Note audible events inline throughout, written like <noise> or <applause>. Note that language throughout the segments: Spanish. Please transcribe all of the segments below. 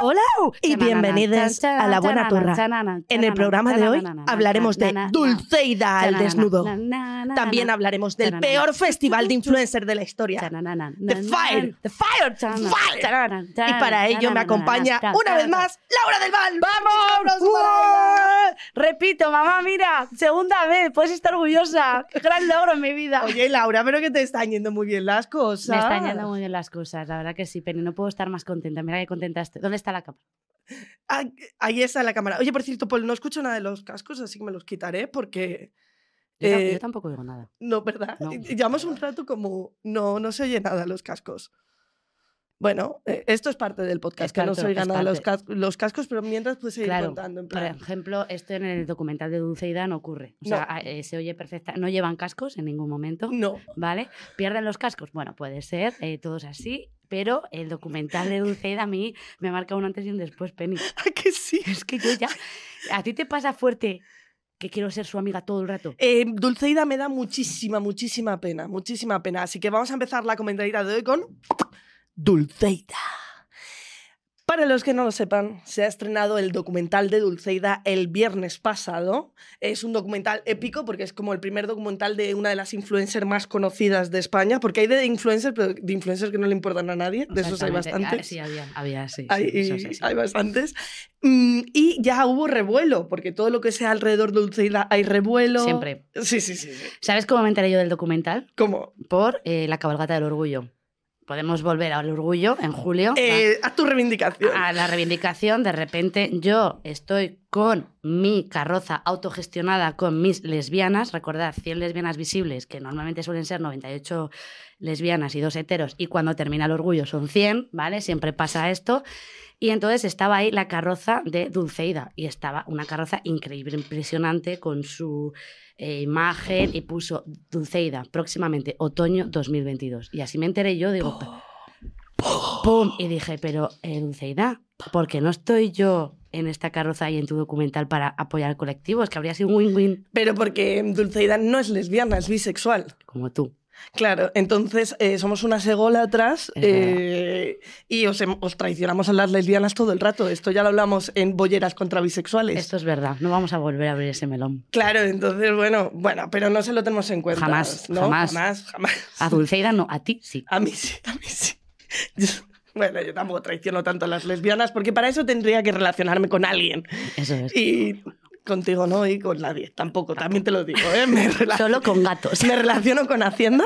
¡Hola! Y bienvenidos a La Buena Turra. En el programa de hoy hablaremos de Dulceida al desnudo. También hablaremos del peor festival de <laughs> influencer de la historia. The Fire, The Fire, Fire. Y para ello me acompaña una vez más Laura del Val. ¡Vamos! Repito, mamá, mira, segunda vez, puedes estar orgullosa. Gran logro en mi vida. Oye, Laura, pero que te están yendo muy bien las cosas. Me están yendo muy bien las cosas, la verdad que sí, Penny, no puedo estar más contenta. Mira qué contenta estoy. ¿Dónde está la capa? Ah, Ahí está la cámara. Oye, por cierto, Paul, no escucho nada de los cascos, así que me los quitaré porque... Yo, Eh, yo tampoco digo nada. No, ¿verdad? No. Llevamos un rato como no, no se oye nada los cascos. Bueno, eh, esto es parte del podcast, que no parte- se oigan es nada los, cas- los cascos, pero mientras puedes seguir Claro, contando. En Por plan, ejemplo, esto en el documental de Dulceida no ocurre. O sea, No. eh, se oye perfecta. No llevan cascos en ningún momento, no. ¿vale? ¿Pierden los cascos? Bueno, puede ser, eh, todos así. Pero el documental de Dulceida a mí me marca un antes y un después, Penny. <laughs> ¿A que sí? Es que yo ya... ¿A ti te pasa fuerte que quiero ser su amiga todo el rato? Eh, Dulceida me da muchísima, muchísima pena, muchísima pena. Así que vamos a empezar la comentarita de hoy con Dulceida. Para los que no lo sepan, se ha estrenado el documental de Dulceida el viernes pasado. Es un documental épico porque es como el primer documental de una de las influencers más conocidas de España, porque hay de influencers, pero de influencers que no le importan a nadie, de esos hay. Ah, bastantes. Sí, había, había, sí. sí, Hay, eso sí, sí. hay bastantes. Mm, y ya hubo revuelo, porque todo lo que sea alrededor de Dulceida hay revuelo. Siempre. Sí, sí, sí. sí. ¿Sabes cómo me enteré yo del documental? ¿Cómo? Por eh, la cabalgata del orgullo. Podemos volver al orgullo en julio. Eh, haz tu reivindicación. a la reivindicación, de repente yo estoy con mi carroza autogestionada con mis lesbianas, recordad, 100 lesbianas visibles, que normalmente suelen ser 98 lesbianas y dos heteros, y cuando termina el orgullo son 100, ¿vale? Siempre pasa esto. Y entonces estaba ahí la carroza de Dulceida, y estaba una carroza increíble, impresionante, con su eh, imagen, y puso Dulceida, próximamente, otoño 2022. Y así me enteré yo, digo, ¡Pum! Y dije, pero eh, Dulceida, ¿por qué no estoy yo en esta carroza y en tu documental para apoyar al colectivo? Es que habría sido un win-win Pero porque Dulceida no es lesbiana, es bisexual. como tú. Claro, entonces eh, somos unas ególatras eh, y os, traicionamos a las lesbianas todo el rato. Esto ya lo hablamos en Bolleras contra bisexuales. Esto es verdad, no vamos a volver a abrir ese melón. Claro, entonces, bueno, bueno, pero no se lo tenemos en cuenta. Jamás, ¿no? jamás. Jamás, jamás. A Dulceida no, a ti sí. A mí sí, a mí sí. <laughs> Bueno, yo tampoco traiciono tanto a las lesbianas porque para eso tendría que relacionarme con alguien. Eso es. Y contigo no, y con nadie tampoco, también te lo digo, ¿eh? Me, <laughs> Solo con gatos. me relaciono con Hacienda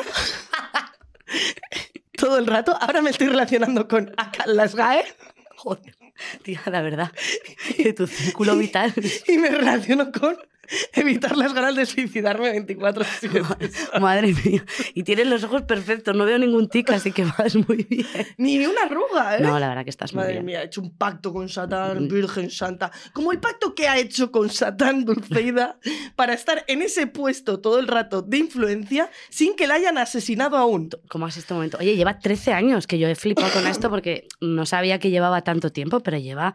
<laughs> todo el rato. Ahora me estoy relacionando con las GAE Joder, tía, la verdad, de tu círculo vital. y me relaciono con <laughs> evitar las ganas de suicidarme 24-7. <laughs> Madre mía. Y tienes los ojos perfectos, no veo ningún tic, así que vas muy bien. Ni una arruga, ¿eh? No, la verdad que estás muy Madre bien. mía, ha hecho un pacto con Satán, Mm. Virgen Santa. Como el pacto que ha hecho con Satán Dulceida <laughs> para estar en ese puesto todo el rato de influencia sin que la hayan asesinado aún. ¿Cómo has este momento? Oye, lleva 13 años, que yo he flipado con esto porque no sabía que llevaba tanto tiempo, pero lleva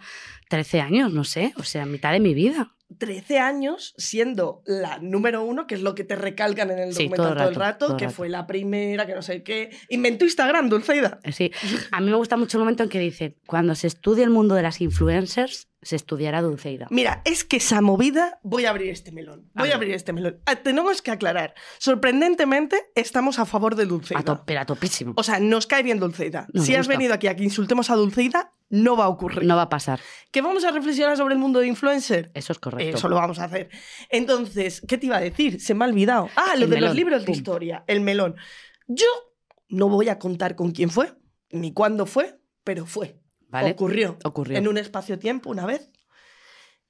13 años, no sé, o sea, mitad de mi vida. 13 años siendo la número uno, que es lo que te recalcan en el Sí, documental todo todo el rato, todo que rato. fue la primera, que no sé qué. Inventó Instagram, Dulceida. Eh, Sí, a mí me gusta mucho el momento en que dice, cuando se estudie el mundo de las influencers, se estudiará Dulceida. Mira, es que esa movida, voy a abrir este melón. Voy A abrir este melón. Ah, tenemos que aclarar. Sorprendentemente, estamos a favor de Dulceida. A to- pero a topísimo. O sea, nos cae bien Dulceida. Nos si has venido aquí a que insultemos a Dulceida, no va a ocurrir. No va a pasar, ¿Que vamos a reflexionar sobre el mundo de influencer? eso es correcto. Eso lo vamos a hacer. Entonces, ¿qué te iba a decir? Se me ha olvidado. Ah, lo El de melón. los libros de Pum. historia, el melón. Yo no voy a contar con quién fue, ni cuándo fue, pero fue. ¿Vale? Ocurrió. Ocurrió. En un espacio-tiempo, una vez.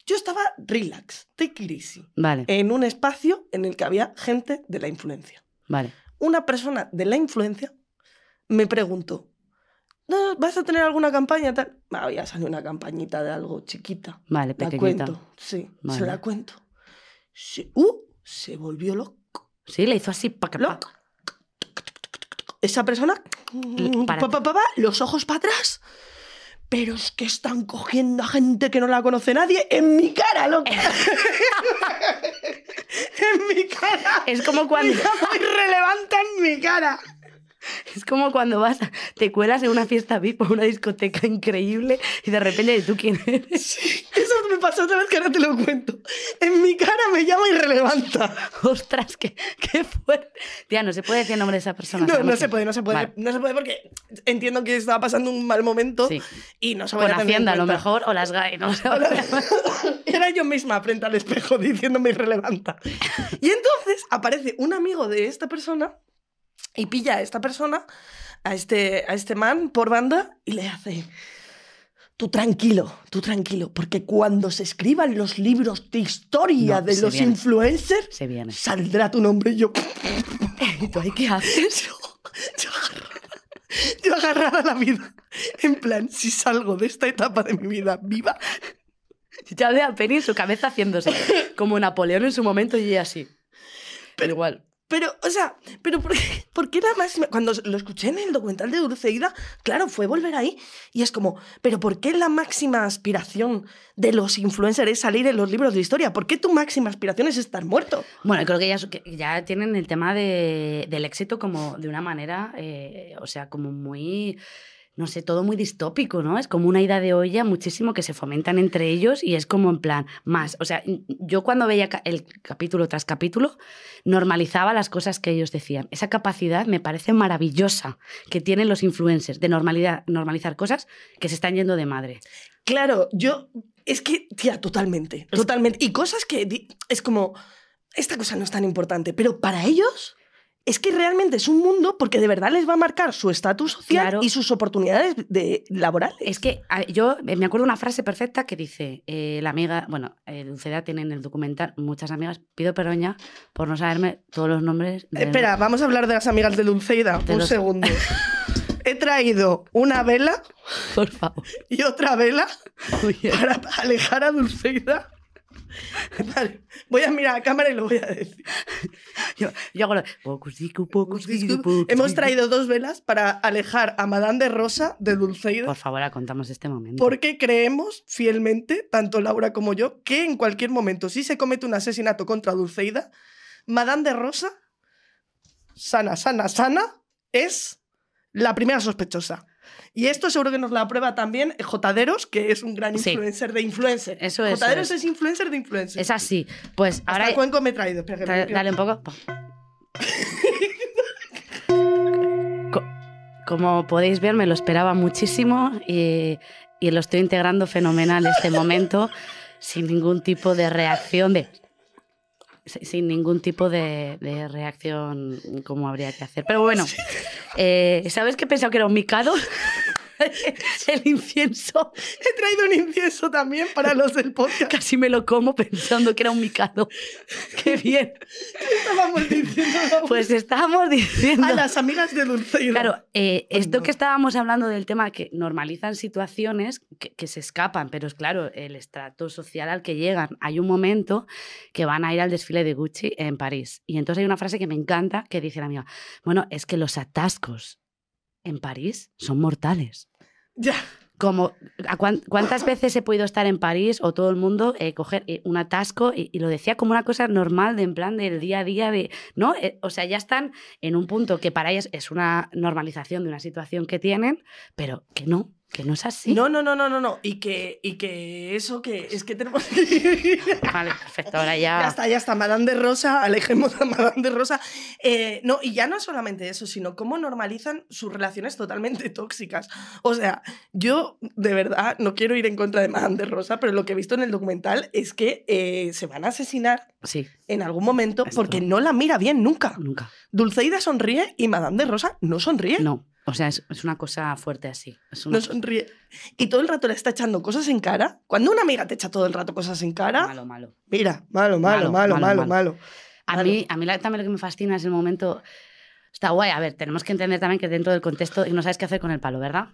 Yo estaba relax, take it easy, Vale, en un espacio en el que había gente de la influencia. vale. Una persona de la influencia me preguntó, "¿No, ¿vas a tener alguna campaña? Tal? Me había salido una campañita de algo chiquita. Vale, La pequeñita. cuento, sí, Vale. se la cuento. Se, uh, se volvió loco. Sí, le hizo así, pa. Loco. Esa persona, pa, pa, los ojos para atrás. Pero es que están cogiendo a gente que no la conoce nadie en mi cara, loca. <laughs> en mi cara. Es como cuando... Irrelevante en mi cara. Es como cuando vas, a- te cuelas en una fiesta VIP o una discoteca increíble y de repente tú quién eres. Eso me pasó otra vez que ahora te lo cuento. En mi cara me llama irrelevante. Ostras, qué, qué fuerte. Tía, no se puede decir el nombre de esa persona. No, no se puede, no se puede. Vale. No se puede porque entiendo que estaba pasando un mal momento Sí. y no se Con tener en Hacienda, a lo mejor, o las GAE, no sé. <laughs> Era yo misma frente al espejo diciéndome irrelevante. Y entonces aparece un amigo de esta persona y pilla a esta persona, a este, a este man por banda y le hace... Tú tranquilo, tú tranquilo, porque cuando se escriban los libros de historia No, de los viene. influencers, Se viene. saldrá tu nombre y yo... <laughs> ¿Y tú ahí qué haces? <laughs> Yo, yo agarrada, yo agarrada a la vida. En plan, si salgo de esta etapa de mi vida viva, Ya ve a Penny en su cabeza haciéndose como Napoleón en su momento y ella así. Pero igual. Pero, o sea, pero ¿por qué, <laughs> por qué la máxima? Cuando lo escuché en el documental de Dulceida, claro, fue volver ahí y es como, pero ¿por qué la máxima aspiración de los influencers es salir en los libros de historia? ¿Por qué tu máxima aspiración es estar muerto? Bueno, creo que ya, ya tienen el tema de- del éxito como de una manera, eh, o sea, como muy, no sé, todo muy distópico, ¿no? Es como una ida de olla muchísimo que se fomentan entre ellos y es como en plan, más. O sea, yo cuando veía el capítulo tras capítulo, normalizaba las cosas que ellos decían. Esa capacidad me parece maravillosa que tienen los influencers de normalidad, normalizar cosas que se están yendo de madre. Claro, yo, es que, tía, totalmente, totalmente. Y cosas que es como, esta cosa no es tan importante, pero para ellos es que realmente es un mundo porque de verdad les va a marcar su estatus social Claro. y sus oportunidades de, laborales. Es que yo me acuerdo una frase perfecta que dice, eh, la amiga, bueno, eh, Dulceida tiene en el documental muchas amigas, pido peroña por no saberme todos los nombres. de- Espera, vamos a hablar de las amigas de Dulceida. De un los- segundo. <laughs> He traído una vela Por favor. y otra vela para alejar a Dulceida. <laughs> Vale, voy a mirar a cámara y lo voy a decir. <laughs> yo, yo hago pocos Hemos traído dos velas para alejar a Madame de Rosa de Dulceida. Por favor, ahora contamos este momento. Porque creemos fielmente, tanto Laura como yo, que en cualquier momento, si se comete un asesinato contra Dulceida, Madame de Rosa, sana, sana, sana, es la primera sospechosa. Y esto seguro que nos la aprueba también Jotaderos, que es un gran Sí. influencer de influencer. Eso es, Jotaderos es influencer de influencer. Es así. Pues Hasta ahora... Cuenco me he traído. Espera, que me Dale, un poco. <laughs> Co- Como podéis ver, me lo esperaba muchísimo y, y lo estoy integrando fenomenal este momento, sin ningún tipo de reacción de. Si- Sin ningún tipo de, de reacción como habría que hacer. Pero bueno, eh, ¿sabes que he pensado que era un micado? <laughs> <laughs> El incienso. He traído un incienso también para los del podcast. Casi me lo como pensando que era un micado. <laughs> ¡Qué bien! Estábamos diciendo Pues estábamos diciendo. a las amigas de Dulceida. Claro, eh, esto no. que estábamos hablando del tema que normalizan situaciones que, que se escapan, pero es claro, el estrato social al que llegan. Hay un momento que van a ir al desfile de Gucci en París. Y entonces hay una frase que me encanta que dice la amiga, bueno, es que los atascos en París son mortales. Ya. Como, ¿a cuán- ¿cuántas <laughs> veces he podido estar en París o todo el mundo eh, coger eh, un atasco? Y, y lo decía como una cosa normal, de en plan del día a día, de, ¿no? Eh, o sea, ya están en un punto que para ellas es una normalización de una situación que tienen, pero que no, que no es así. No, no, no, no, no, no. Y que, y que eso que es que tenemos. Vale, perfecto, ahora ya... Ya está, ya está. Madame de Rosa, alejemos a Madame de Rosa. Eh, no, y ya no solamente eso, sino cómo normalizan sus relaciones totalmente tóxicas. O sea, yo de verdad no quiero ir en contra de Madame de Rosa, pero lo que he visto en el documental es que eh, se van a asesinar Sí, en algún momento Esto. porque no la mira bien nunca. nunca. Dulceida sonríe y Madame de Rosa no sonríe. No, o sea, es, es una cosa fuerte así. Es una No sonríe. Y todo el rato le está echando cosas en cara. Cuando una amiga te echa todo el rato cosas en cara, malo, malo. mira, malo, malo, malo, Malo, malo, malo, malo. A mí, a mí también lo que me fascina es el momento. Está guay. A ver, tenemos que entender también que dentro del contexto y no sabes qué hacer con el palo, ¿verdad?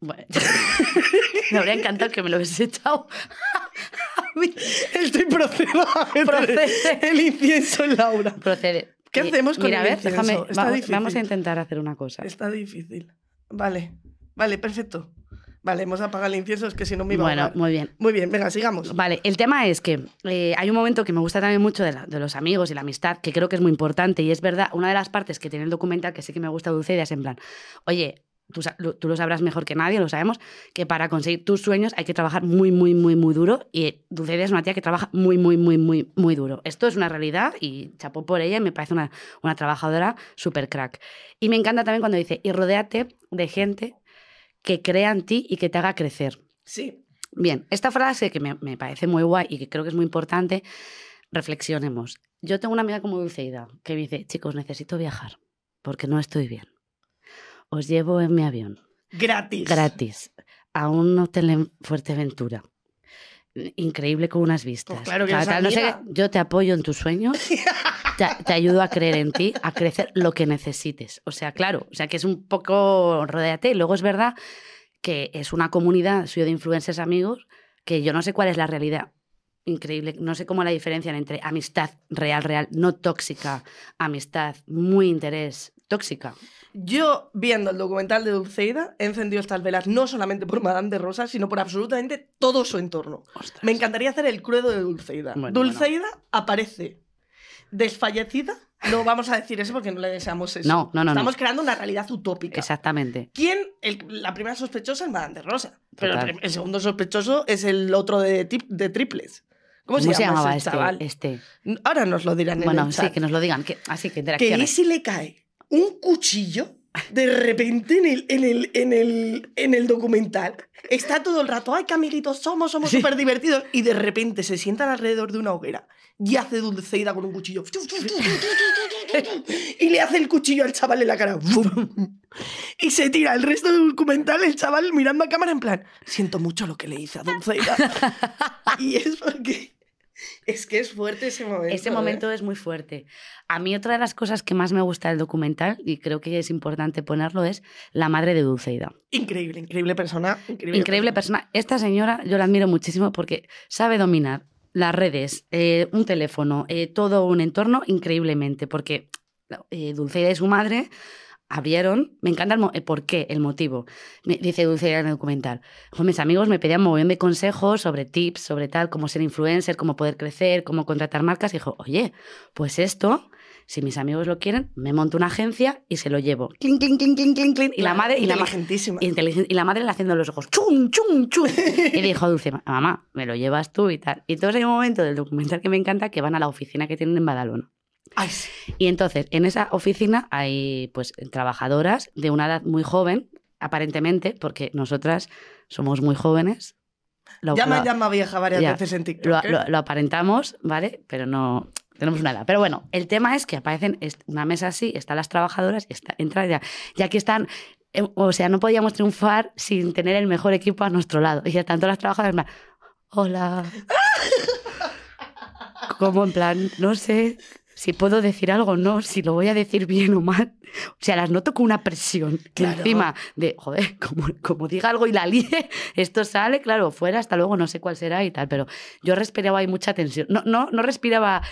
Bueno, <laughs> me habría encantado que me lo hubiese echado. <laughs> Estoy procedo a meter Procede. el incienso en Laura. Procede. ¿Qué hacemos con Mira, el a ver, incienso? déjame. Está vamos, difícil. vamos a intentar hacer una cosa. Está difícil. Vale, vale, perfecto. Vale, hemos apagado el incienso, es que si no me iba a Bueno, muy bien. Muy bien, venga, sigamos. Vale, el tema es que eh, hay un momento que me gusta también mucho de, la- de los amigos y la amistad, que creo que es muy importante, y es verdad, una de las partes que tiene el documental que sí que me gusta Dulceida es en plan, oye, tú, tú lo sabrás mejor que nadie, lo sabemos, que para conseguir tus sueños hay que trabajar muy, muy, muy, muy duro, y Dulceida es una tía que trabaja muy, muy, muy, muy, muy duro. Esto es una realidad y chapó por ella y me parece una, una trabajadora súper crack. Y me encanta también cuando dice, y rodéate de gente que crea en ti y que te haga crecer. Sí. Bien, esta frase que me, me parece muy guay y que creo que es muy importante, reflexionemos. Yo tengo una amiga como Dulceida que dice, chicos, necesito viajar porque no estoy bien. Os llevo en mi avión, Gratis. gratis, a un hotel en Fuerteventura. Increíble con unas vistas. Pues claro que tal, no sé yo te apoyo en tus sueños, <laughs> te, te ayudo a creer en ti, a crecer lo que necesites. O sea, claro, o sea que es un poco rodéate. Y luego es verdad que es una comunidad suyo de influencers amigos que yo no sé cuál es la realidad. Increíble, no sé cómo la diferencian entre amistad real, real, no tóxica, amistad, muy interés, tóxica. Yo, viendo el documental de Dulceida, he encendido estas velas no solamente por Madame de Rosa, sino por absolutamente todo su entorno. Ostras. Me encantaría hacer el crudo de Dulceida. Bueno, Dulceida aparece desfallecida. No vamos a decir eso porque no le deseamos eso. No, no, no, no. Estamos creando una realidad utópica. Exactamente. ¿Quién? El- la primera sospechosa es Madame de Rosa. Pero el, el segundo sospechoso es el otro de, triples. ¿Cómo, ¿Cómo, se, llama llamaba este? chaval? este? Ahora nos lo dirán en Bueno, el sí, chat. que nos lo digan. Que, así que que interacciones. ese le cae un cuchillo de repente en el, en el, en el, en el documental. Está todo el rato, ay, qué amiguitos somos, somos Sí. súper divertidos. Y de repente se sientan alrededor de una hoguera y hace Dulceida con un cuchillo. <laughs> Y le hace el cuchillo al chaval en la cara. Y se tira el resto del documental el chaval mirando a cámara en plan, siento mucho lo que le hice a Dulceida. <laughs> y es porque... <laughs> Es que es fuerte ese momento. Ese ¿eh? momento es muy fuerte. A mí otra de las cosas que más me gusta del documental, y creo que es importante ponerlo, es la madre de Dulceida. Increíble, increíble persona. Increíble, Increíble persona. Esta señora yo la admiro muchísimo porque sabe dominar las redes, eh, un teléfono, eh, todo un entorno increíblemente, porque eh, Dulceida y su madre abrieron, me encanta el, el por qué, el motivo. Me- dice Dulceida en el documental, "Jo, mis amigos me pedían mogollón de consejos sobre tips, sobre tal, cómo ser influencer, cómo poder crecer, cómo contratar marcas, y dijo, oye, pues esto... Si mis amigos lo quieren, me monto una agencia y se lo llevo. Y la madre, y la. Inteligen- y la madre le haciendo los ojos, chum, chum, chum. Y dijo Dulce, mamá, me lo llevas tú y tal. Y entonces hay un momento del documental que me encanta que van a la oficina que tienen en Badalona. Ay, sí. Y entonces, en esa oficina hay pues trabajadoras de una edad muy joven, aparentemente, porque nosotras somos muy jóvenes. Lo, ya me llama vieja varias ya. veces en TikTok. lo, ¿eh? lo- aparentamos, ¿vale? Pero no tenemos una edad. Pero bueno, el tema es que aparecen una mesa así, están las trabajadoras y está, entra ya. Y aquí están, eh, o sea, no podíamos triunfar sin tener el mejor equipo a nuestro lado. Y ya tanto las trabajadoras, en plan, hola. <laughs> Como en plan, no sé si puedo decir algo o no, si lo voy a decir bien o mal. O sea, las noto con una presión. Que Claro. encima de, joder, como, como diga algo y la líe, <laughs> esto sale, claro, fuera, hasta luego, no sé cuál será y tal. Pero yo respiraba ahí mucha tensión. No, no, no respiraba,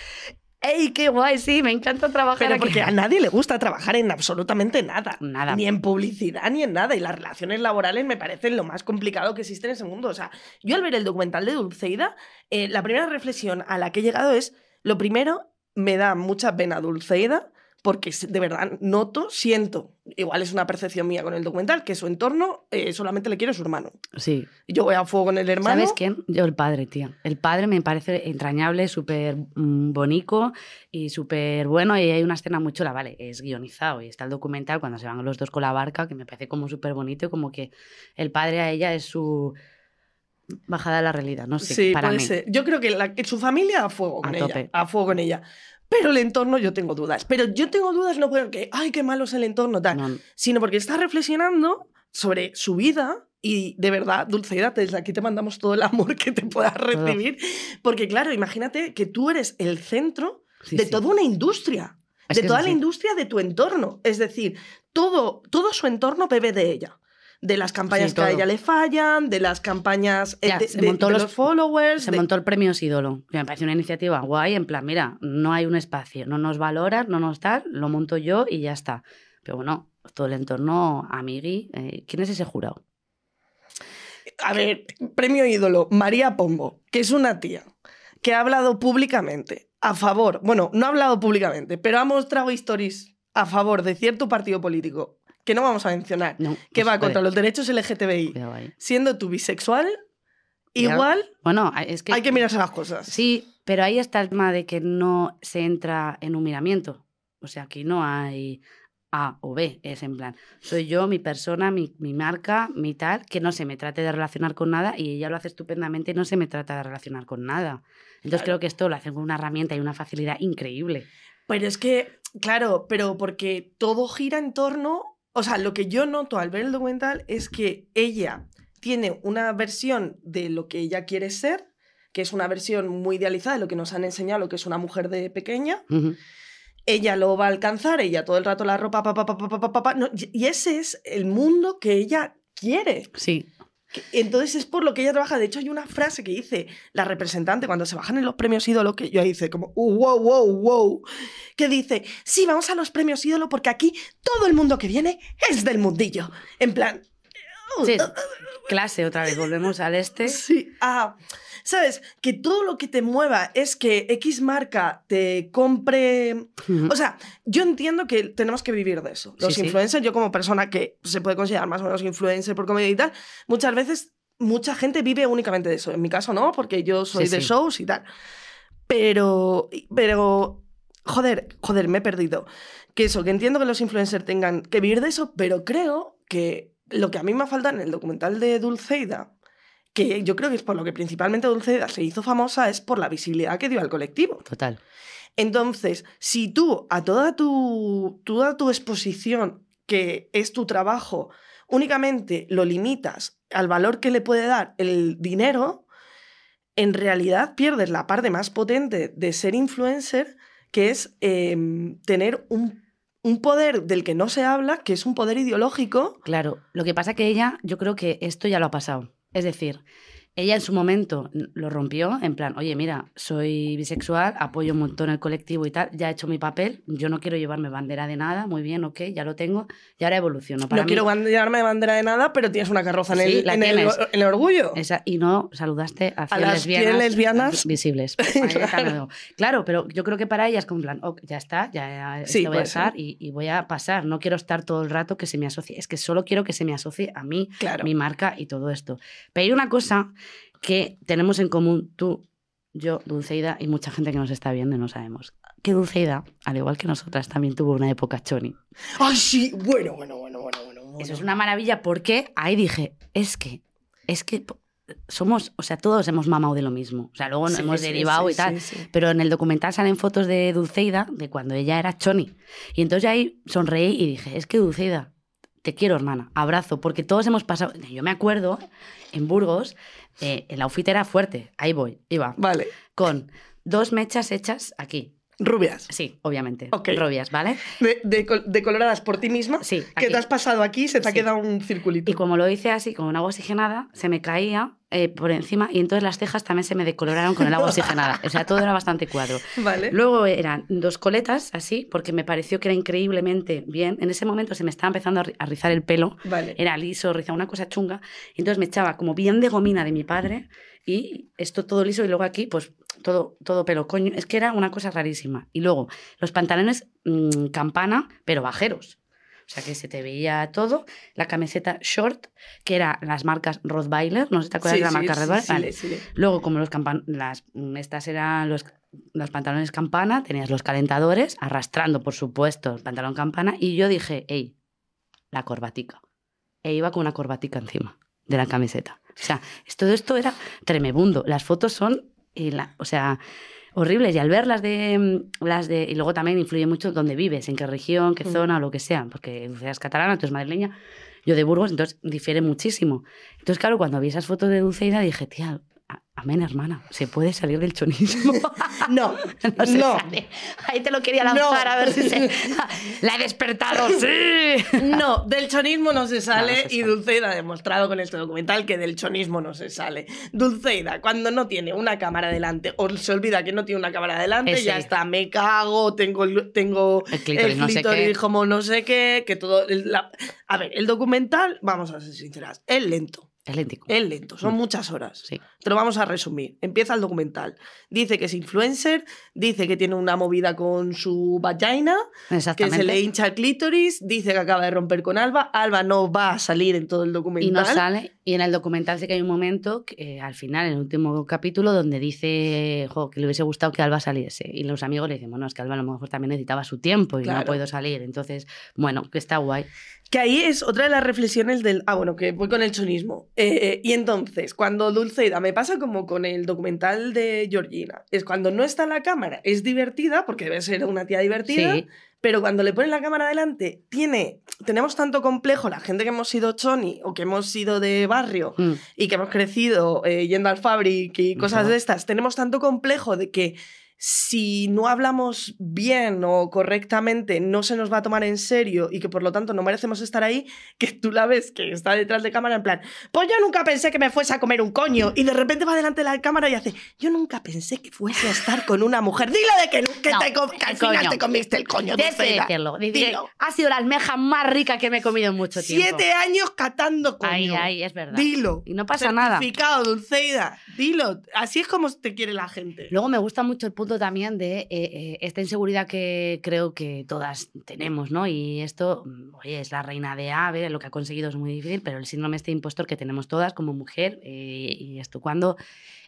¡ey, qué guay! Sí, me encanta trabajar Pero aquí". porque a <laughs> nadie le gusta trabajar en absolutamente nada. Nada. Ni en publicidad ni en nada. Y las relaciones laborales me parecen lo más complicado que existe en ese mundo. O sea, yo al ver el documental de Dulceida, eh, la primera reflexión a la que he llegado es, lo primero, me da mucha pena Dulceida porque de verdad noto, siento, igual es una percepción mía con el documental, que su entorno eh, solamente le quiere a su hermano. Sí. Yo voy a fuego con el hermano. ¿Sabes quién? Yo el padre, tía. El padre me parece entrañable, súper mm, bonito y súper bueno. Y hay una escena muy chula, vale, es guionizado y está el documental cuando se van los dos con la barca, que me parece como súper bonito y como que el padre a ella es su bajada a la realidad, no sé, sí, para puede mí. ser. Yo creo que, la- que su familia a fuego A con ella. tope. A fuego con ella. Pero el entorno yo tengo dudas. Pero yo tengo dudas no porque, ay, qué malo es el entorno, tal. No, Sino porque está reflexionando sobre su vida y de verdad, Dulceida, desde aquí te mandamos todo el amor que te puedas recibir. Porque claro, imagínate que tú eres el centro sí, de sí. toda una industria. Es de toda la industria de tu entorno. Es decir, todo, todo su entorno bebe de ella. De las campañas Sí, que a ella le fallan, de las campañas eh, Ya, de, se de- montó de los- los followers. Se de- montó el premio ídolo. Me parece una iniciativa guay, en plan, mira, no hay un espacio, no nos valoran, no nos tal, lo monto yo y ya está. Pero bueno, todo el entorno, amigui, eh, ¿quién es ese jurado? A ver, premio ídolo, María Pombo, que es una tía que ha hablado públicamente a favor, bueno, no ha hablado públicamente, pero ha mostrado stories a favor de cierto partido político que no vamos a mencionar, No, que va contra los derechos LGTBI. Siendo tú bisexual, Cuidado. igual Bueno, es que... hay que mirarse las cosas. Sí, pero ahí está el tema de que no se entra en un miramiento. O sea, aquí no hay A o B. Es en plan, soy yo, mi persona, mi, mi marca, mi tal, que no se me trate de relacionar con nada y ella lo hace estupendamente y no se me trata de relacionar con nada. Entonces Claro. creo que esto lo hacen con una herramienta y una facilidad increíble. Pero es que, claro, pero porque todo gira en torno. O sea, lo que yo noto al ver el documental es que ella tiene una versión de lo que ella quiere ser, que es una versión muy idealizada de lo que nos han enseñado, lo que es una mujer de pequeña. Ella lo va a alcanzar, ella todo el rato la ropa, pa, y ese es el mundo que ella quiere. Sí. Entonces es por lo que ella trabaja. De hecho, hay una frase que dice la representante cuando se bajan en los premios ídolo, que yo dice como, "Uh, wow, wow, wow, que dice, sí, vamos a los premios ídolo porque aquí todo el mundo que viene es del mundillo. En plan... sí. Clase otra vez, volvemos al este. Sí, ah, ¿sabes? Que todo lo que te mueva es que X marca te compre... O sea, yo entiendo que tenemos que vivir de eso. Los Sí, sí. influencers, yo como persona que se puede considerar más o menos influencer por comedia y tal, muchas veces mucha gente vive únicamente de eso. En mi caso no, porque yo soy Sí, de shows y tal. Pero, pero, joder, joder, me he perdido. Que eso, que entiendo que los influencers tengan que vivir de eso, pero creo que lo que a mí me falta en el documental de Dulceida, que yo creo que es por lo que principalmente Dulceida se hizo famosa, es por la visibilidad que dio al colectivo. Total. Entonces, si tú a toda tu, toda tu exposición, que es tu trabajo, únicamente lo limitas al valor que le puede dar el dinero, en realidad pierdes la parte más potente de ser influencer, que es em, tener un, un poder del que no se habla, que es un poder ideológico. Claro, lo que pasa que ella, yo creo que esto ya lo ha pasado. Es decir, ella en su momento lo rompió, en plan, oye, mira, soy bisexual, apoyo un montón el colectivo y tal, ya he hecho mi papel, yo no quiero llevarme bandera de nada, muy bien, ok, ya lo tengo, y ahora evoluciono. Para no mí, quiero llevarme de bandera de nada, pero tienes una carroza en, Sí, el, la en, el, en el orgullo. esa- y no saludaste a, A 100 las lesbianas, 100 lesbianas. <laughs> visibles. <laughs> Claro. pero yo creo que para ella es como en plan, ok, ya está, ya Sí, voy a estar y, y voy a pasar. No quiero estar todo el rato que se me asocie. Es que solo quiero que se me asocie a mí, Claro. mi marca y todo esto. Pero hay una cosa que tenemos en común tú, yo, Dulceida y mucha gente que nos está viendo y no sabemos. Que Dulceida, al igual que nosotras, también tuvo una época choni. Ay, sí, bueno, bueno, bueno, bueno, bueno. bueno. Eso es una maravilla porque ahí dije, es que, es que somos, o sea, todos hemos mamado de lo mismo. O sea, luego Sí, hemos sí, derivado sí, y tal. Pero en el documental salen fotos de Dulceida de cuando ella era choni. Y entonces ahí sonreí y dije, es que Dulceida, te quiero, hermana, abrazo, porque todos hemos pasado. Yo me acuerdo en Burgos, eh, el outfit era fuerte, ahí voy, iba, Vale, con dos mechas hechas aquí. rubias. Sí, obviamente, Ok. rubias, ¿vale? De, de col- decoloradas por ti misma. Sí, Que te has pasado aquí, se te ha quedado un circulito. Y como lo hice así, con agua oxigenada, se me caía eh, por encima y entonces las cejas también se me decoloraron con el agua <laughs> oxigenada. O sea, todo era bastante cuadro. Vale. Luego eran dos coletas, así, porque me pareció que era increíblemente bien. En ese momento se me estaba empezando a ri- a rizar el pelo. Vale. Era liso, rizado, una cosa chunga. Entonces me echaba como bien de gomina de mi padre y esto todo liso y luego aquí, pues todo, todo pelo. Coño, es que era una cosa rarísima. Y luego los pantalones mm, campana, pero bajeros. O sea que se te veía todo. La camiseta short, que era las marcas Rottweiler. No sé si te acuerdas Sí, de la sí, marca sí, Vale. Luego, como los campan las mm, estas eran los, los pantalones campana, tenías los calentadores, arrastrando, por supuesto, el pantalón campana, y yo dije, hey, la corbatica. E iba con una corbatica encima de la camiseta. O sea, todo esto era tremebundo. Las fotos son, eh, la- o sea, horribles. Y al ver las de, mm, las de... Y luego también influye mucho dónde vives, en qué región, qué Mm. zona o lo que sea. Porque Dulceida es catalana, tú eres madrileña, yo de Burgos, entonces difiere muchísimo. Entonces, claro, cuando vi esas fotos de Dulceida dije, tía, amén, hermana, se puede salir del chonismo. <laughs> No, <laughs> no se no. sale. Ahí te lo quería lanzar No. a ver si se... <laughs> La he despertado, sí. no, del chonismo no se sale No, no se y. Dulceida ha demostrado con este documental que del chonismo no se sale. Dulceida, cuando no tiene una cámara delante o se olvida que no tiene una cámara delante, Ese. ya está, me cago, tengo, el- tengo El clítoris, no sé clítoris como no sé qué, que todo... el- la- A ver, el documental, vamos a ser sinceras, es lento. Es lentico. Es lento, son Mm. muchas horas. Sí. Te lo vamos a resumir. Empieza el documental. Dice que es influencer, dice que tiene una movida con su vagina, que se le hincha el clítoris, dice que acaba de romper con Alba. Alba no va a salir en todo el documental. Y no sale. Y en el documental sí que hay un momento, que, eh, al final, en el último capítulo, donde dice jo, que le hubiese gustado que Alba saliese. Y los amigos le dicen, bueno, es que Alba a lo mejor también necesitaba su tiempo y no ha podido salir. Entonces, bueno, que está guay. Que ahí es otra de las reflexiones del. Ah, bueno, que voy con el chonismo. Eh, y entonces, cuando Dulceida me pasa como con el documental de Georgina, es cuando no está en la cámara, es divertida, porque debe ser una tía divertida, Sí, pero cuando le ponen la cámara delante, tiene. Tenemos tanto complejo, la gente que hemos sido choni o que hemos sido de barrio mm, y que hemos crecido eh, yendo al Fabric y cosas de estas, tenemos tanto complejo de que si no hablamos bien o correctamente no se nos va a tomar en serio y que por lo tanto no merecemos estar ahí, <laughs> que tú la ves que está detrás de cámara en plan, pues yo nunca pensé que me fuese a comer un coño y de repente va delante de la cámara y hace, yo nunca pensé que fuese a estar con una mujer, dilo de que, que No, te que al final coño. te comiste el coño. Dulceida. decirlo. Dilo. ha sido la almeja más rica que me he comido en mucho tiempo. Siete años catando coño. Ay, ay, es verdad. Dilo. Y no pasa nada. Certificado, Dulceida. Dilo. Así es como te quiere la gente. Luego me gusta mucho el punto también de eh, eh, esta inseguridad que creo que todas tenemos, ¿no? Y esto, mm, oye, es la reina de ave, lo que ha conseguido es muy difícil, pero el síndrome este impostor que tenemos todas como mujer, eh, y esto, cuando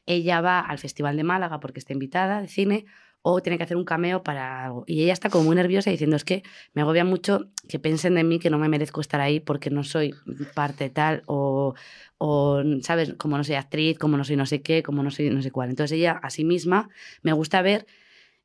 ella va al Festival de Málaga porque está invitada de cine o tiene que hacer un cameo para algo. Y ella está como muy nerviosa diciendo, es que me agobia mucho que piensen de mí que no me merezco estar ahí porque no soy parte tal o, o ¿sabes? Como no soy actriz, como no soy no sé qué, como no soy no sé cuál. Entonces ella a sí misma me gusta ver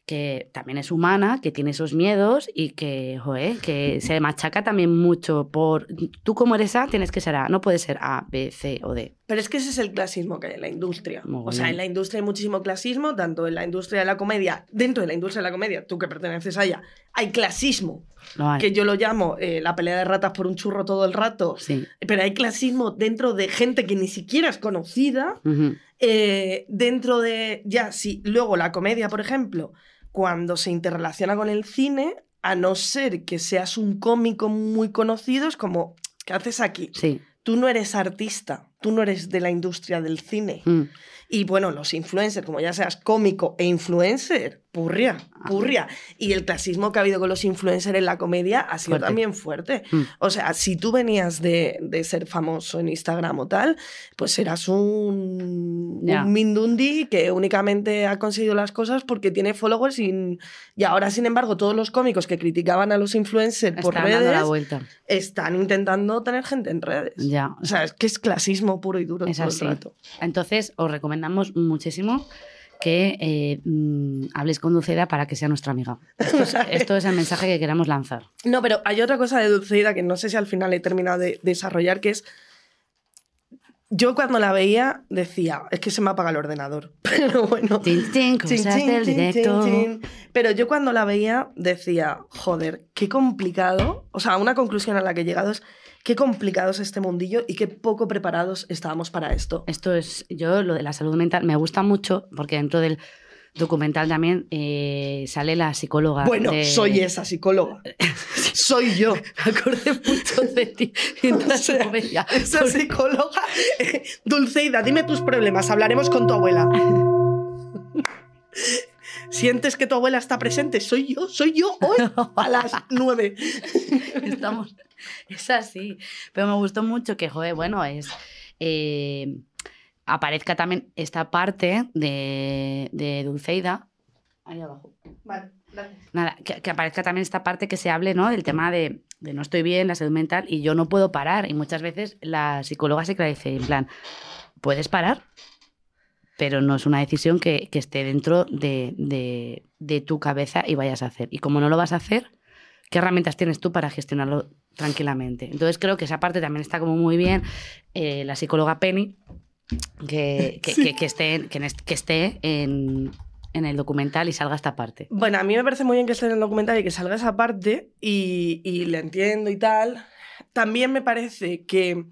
que también es humana, que tiene esos miedos y que, joder, que se machaca también mucho por... Tú como eres A, tienes que ser A, no puedes ser A, B, C o D. Pero es que ese es el clasismo que hay en la industria. Muy O sea, en la industria hay muchísimo clasismo, tanto en la industria de la comedia, dentro de la industria de la comedia, tú que perteneces a ella, hay clasismo, hay. que yo lo llamo eh, la pelea de ratas por un churro todo el rato, Sí. pero hay clasismo dentro de gente que ni siquiera es conocida, eh, dentro de, ya, sí, luego la comedia, por ejemplo, cuando se interrelaciona con el cine, a no ser que seas un cómico muy conocido, es como, ¿qué haces aquí? Sí. Tú no eres artista, tú no eres de la industria del cine. Mm. Y bueno, los influencers, como ya seas cómico e influencer, purria, purria. Y el clasismo que ha habido con los influencers en la comedia ha sido Fuerte. también fuerte. Mm. O sea, si tú venías de, de ser famoso en Instagram o tal, pues eras un, Ya. un Mindundi que únicamente ha conseguido las cosas porque tiene followers y, y ahora, sin embargo, todos los cómicos que criticaban a los influencers por Está dando la redes vuelta. están intentando tener gente en redes. Ya. O sea, es que es clasismo puro y duro Es todo así. el rato. Entonces, os recomendamos muchísimo que eh, mm, habléis con Dulceida para que sea nuestra amiga. Esto es, <laughs> esto es el mensaje que queramos lanzar. No, pero hay otra cosa de Dulceida que no sé si al final he terminado de desarrollar, que es. Yo cuando la veía decía, es que se me apaga el ordenador. <laughs> Pero bueno. Cosas del directo. Pero yo cuando la veía decía, joder, qué complicado. O sea, una conclusión a la que he llegado es qué complicado es este mundillo y qué poco preparados estábamos para esto. Esto es, yo lo de la salud mental me gusta mucho porque dentro del documental también eh, sale la psicóloga. Bueno, de- soy esa psicóloga. <laughs> soy yo. Me acordé mucho de ti <laughs> O sea. Esa psicóloga. eh, Dulceida, dime tus problemas, hablaremos con tu abuela. <laughs> ¿Sientes que tu abuela está presente? Soy yo, soy yo hoy a las <laughs> nueve. Estamos. Es así. Pero me gustó mucho que, joder, bueno, es. eh, aparezca también esta parte de, de Dulceida. Ahí abajo. Vale, gracias. Nada, que, que aparezca también esta parte que se hable, ¿no? Del tema de, de no estoy bien, la salud mental, y yo no puedo parar. Y muchas veces la psicóloga se dice, en plan, puedes parar, pero no es una decisión que, que esté dentro de, de- de tu cabeza y vayas a hacer. Y como no lo vas a hacer, ¿qué herramientas tienes tú para gestionarlo tranquilamente? Entonces creo que esa parte también está como muy bien. Eh, la psicóloga Penny, que, que, Sí. que- esté, que, esté en, en el documental y salga esta parte. Bueno, a mí me parece muy bien que esté en el documental y que salga esa parte y, y le entiendo y tal. También me parece que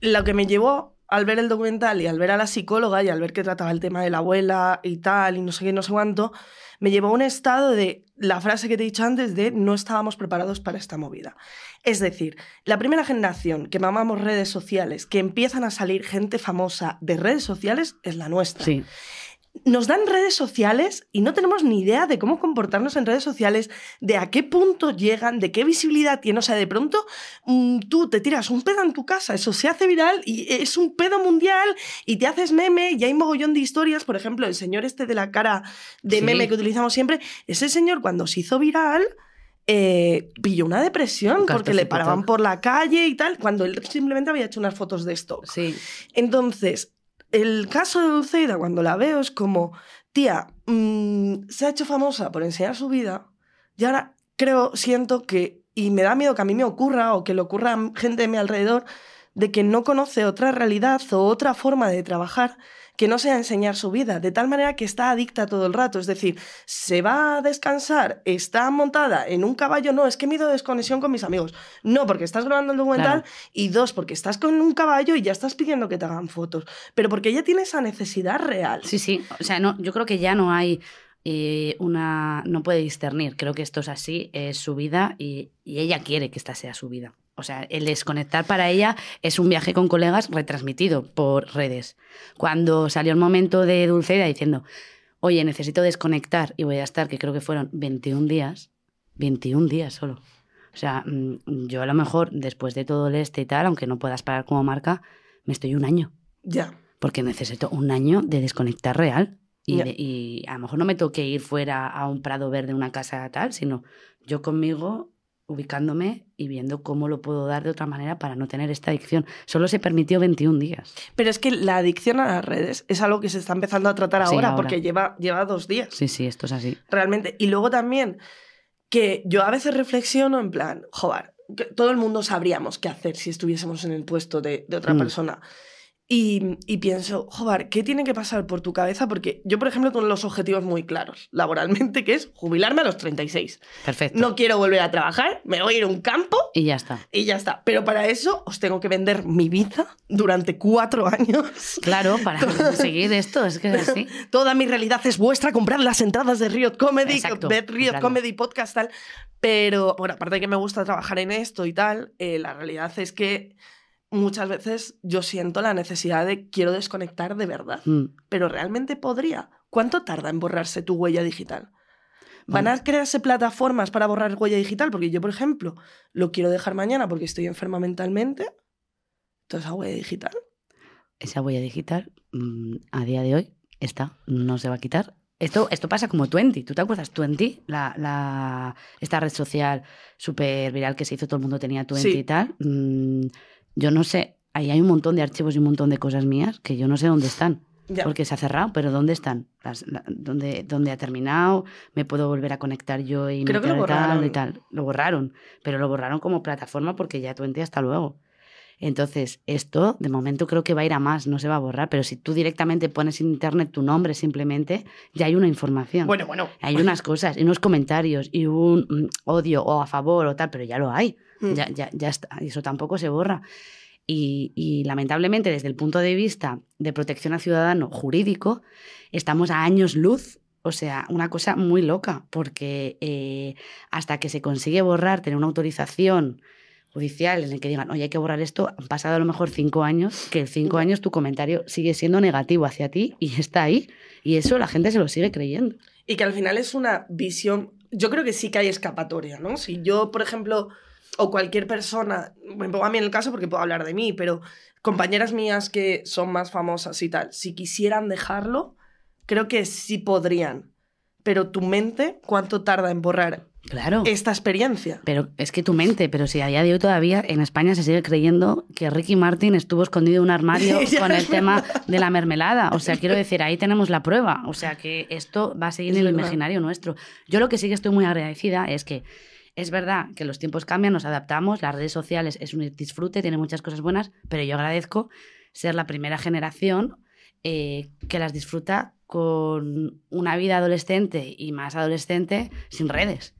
lo que me llevó al ver el documental y al ver a la psicóloga y al ver que trataba el tema de la abuela y tal, y no sé qué, no sé cuánto, me llevó a un estado de la frase que te he dicho antes de no estábamos preparados para esta movida. Es decir, la primera generación que mamamos redes sociales, que empiezan a salir gente famosa de redes sociales, es la nuestra. Sí. Nos dan redes sociales y no tenemos ni idea de cómo comportarnos en redes sociales, de a qué punto llegan, de qué visibilidad tienen. O sea, de pronto mm, tú te tiras un pedo en tu casa, eso se hace viral y es un pedo mundial y te haces meme y hay mogollón de historias. Por ejemplo, el señor este de la cara de Sí. meme que utilizamos siempre, ese señor cuando se hizo viral eh, pilló una depresión porque le paraban por la calle y tal, cuando él simplemente había hecho unas fotos de esto. Sí. Entonces, el caso de Dulceida, cuando la veo, es como, tía, mm, se ha hecho famosa por enseñar su vida y ahora creo, siento que, y me da miedo que a mí me ocurra o que le ocurra a gente de mi alrededor, de que no conoce otra realidad o otra forma de trabajar que no sea enseñar su vida, de tal manera que está adicta todo el rato. Es decir, se va a descansar, está montada en un caballo, no, es que me he ido de desconexión con mis amigos. No, porque estás grabando el documental Claro. y dos, porque estás con un caballo y ya estás pidiendo que te hagan fotos. Pero porque ella tiene esa necesidad real. Sí, sí. O sea, no, yo creo que ya no hay eh, una. No puede discernir. Creo que esto es así, es su vida y, y ella quiere que esta sea su vida. O sea, el desconectar para ella es un viaje con colegas retransmitido por redes. Cuando salió el momento de Dulceida diciendo, oye, necesito desconectar y voy a estar, que creo que fueron 21 días, 21 días solo. O sea, mm, yo a lo mejor después de todo el este y tal, aunque no puedas parar como marca, me estoy un año Ya. porque necesito un año de desconectar real. Y, Ya. de- y a lo mejor no me toque ir fuera a un prado verde, una casa tal, sino yo conmigo ubicándome y viendo cómo lo puedo dar de otra manera para no tener esta adicción. Solo se permitió 21 días. Pero es que la adicción a las redes es algo que se está empezando a tratar Sí, ahora, ahora. porque lleva, lleva dos días. Sí, sí, esto es así. realmente. Y luego también que yo a veces reflexiono en plan, joder, todo el mundo sabríamos qué hacer si estuviésemos en el puesto de, de otra Mm. persona. Y, y pienso, joder, ¿qué tiene que pasar por tu cabeza? Porque yo, por ejemplo, tengo los objetivos muy claros laboralmente, que es jubilarme a los 36. Perfecto. No quiero volver a trabajar, me voy a ir a un campo Y ya está. y ya está. Pero para eso os tengo que vender mi vida durante cuatro años. Claro, para <laughs> conseguir esto, es que es así. Toda mi realidad es vuestra, comprad las entradas de Riot Comedy, Exacto, Riot. Comedy Podcast, tal. Pero, bueno, aparte de que me gusta trabajar en esto y tal, eh, la realidad es que muchas veces yo siento la necesidad de quiero desconectar de verdad. Mm. Pero realmente podría. ¿Cuánto tarda en borrarse tu huella digital? ¿Van Bueno. a crearse plataformas para borrar huella digital? Porque yo, por ejemplo, lo quiero dejar mañana porque estoy enferma mentalmente. Entonces, esa huella digital. Esa huella digital, mm, a día de hoy, está, no se va a quitar. Esto, esto pasa como Twenty. ¿Tú te acuerdas? Twenty, la, la, esta red social súper viral que se hizo, todo el mundo tenía Twenty Sí. y tal. Mm, yo no sé, ahí hay un montón de archivos y un montón de cosas mías que yo no sé dónde están. Ya. Porque se ha cerrado, pero ¿dónde están? Las- la- ¿dónde, ¿Dónde ha terminado? ¿Me puedo volver a conectar yo y Creo que lo borraron. y tal? Lo borraron, pero lo borraron como plataforma porque ya Twenty hasta luego. Entonces, esto de momento creo que va a ir a más, no se va a borrar, pero si tú directamente pones en internet tu nombre simplemente, ya hay una información. Bueno, bueno. Hay unas cosas, y unos comentarios, y un mm, odio o a favor o tal, pero ya lo hay. Mm. Ya, ya, ya está. Y eso tampoco se borra. Y, y, lamentablemente, desde el punto de vista de protección al ciudadano jurídico, estamos a años luz. O sea, una cosa muy loca, porque eh, hasta que se consigue borrar, tener una autorización judicial en el que digan, oye, hay que borrar esto, han pasado a lo mejor cinco años, que en cinco Ya. años tu comentario sigue siendo negativo hacia ti y está ahí. Y eso la gente se lo sigue creyendo. Y que al final es una visión. Yo creo que sí que hay escapatoria, ¿no? Si yo, por ejemplo, o cualquier persona, me pongo a mí en el caso porque puedo hablar de mí, pero compañeras mías que son más famosas y tal, si quisieran dejarlo, creo que sí podrían. Pero tu mente, ¿cuánto tarda en borrar Claro. esta experiencia? Pero es que tu mente, pero si a día de hoy todavía en España se sigue creyendo que Ricky Martin estuvo escondido en un armario <laughs> con el tema de la mermelada. O sea, quiero <laughs> decir, ahí tenemos la prueba. O sea, que esto va a seguir Es en el verdad. imaginario nuestro. Yo lo que sí que estoy muy agradecida es que es verdad que los tiempos cambian, nos adaptamos, las redes sociales es un disfrute, tiene muchas cosas buenas, pero yo agradezco ser la primera generación eh, que las disfruta con una vida adolescente y más adolescente sin redes.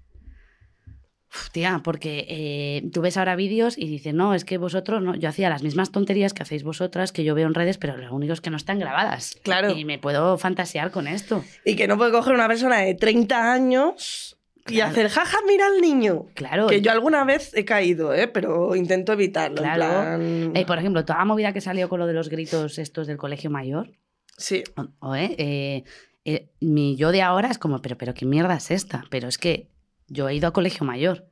Uf, tía, porque eh, tú ves ahora vídeos y dices, no, es que vosotros, no, yo hacía las mismas tonterías que hacéis vosotras, que yo veo en redes, pero lo único es que no están grabadas. Claro. Y me puedo fantasear con esto. Y que no puede coger una persona de 30 años y hacer, jaja, mira al niño. Claro. Que yo alguna vez he caído, ¿eh? pero intento evitarlo. en Claro. plan- Eh, por ejemplo, toda la movida que salió con lo de los gritos estos del colegio mayor, Sí. o- o, eh, eh, eh, mi yo de ahora es como, pero, pero qué mierda es esta. Pero es que yo he ido a colegio mayor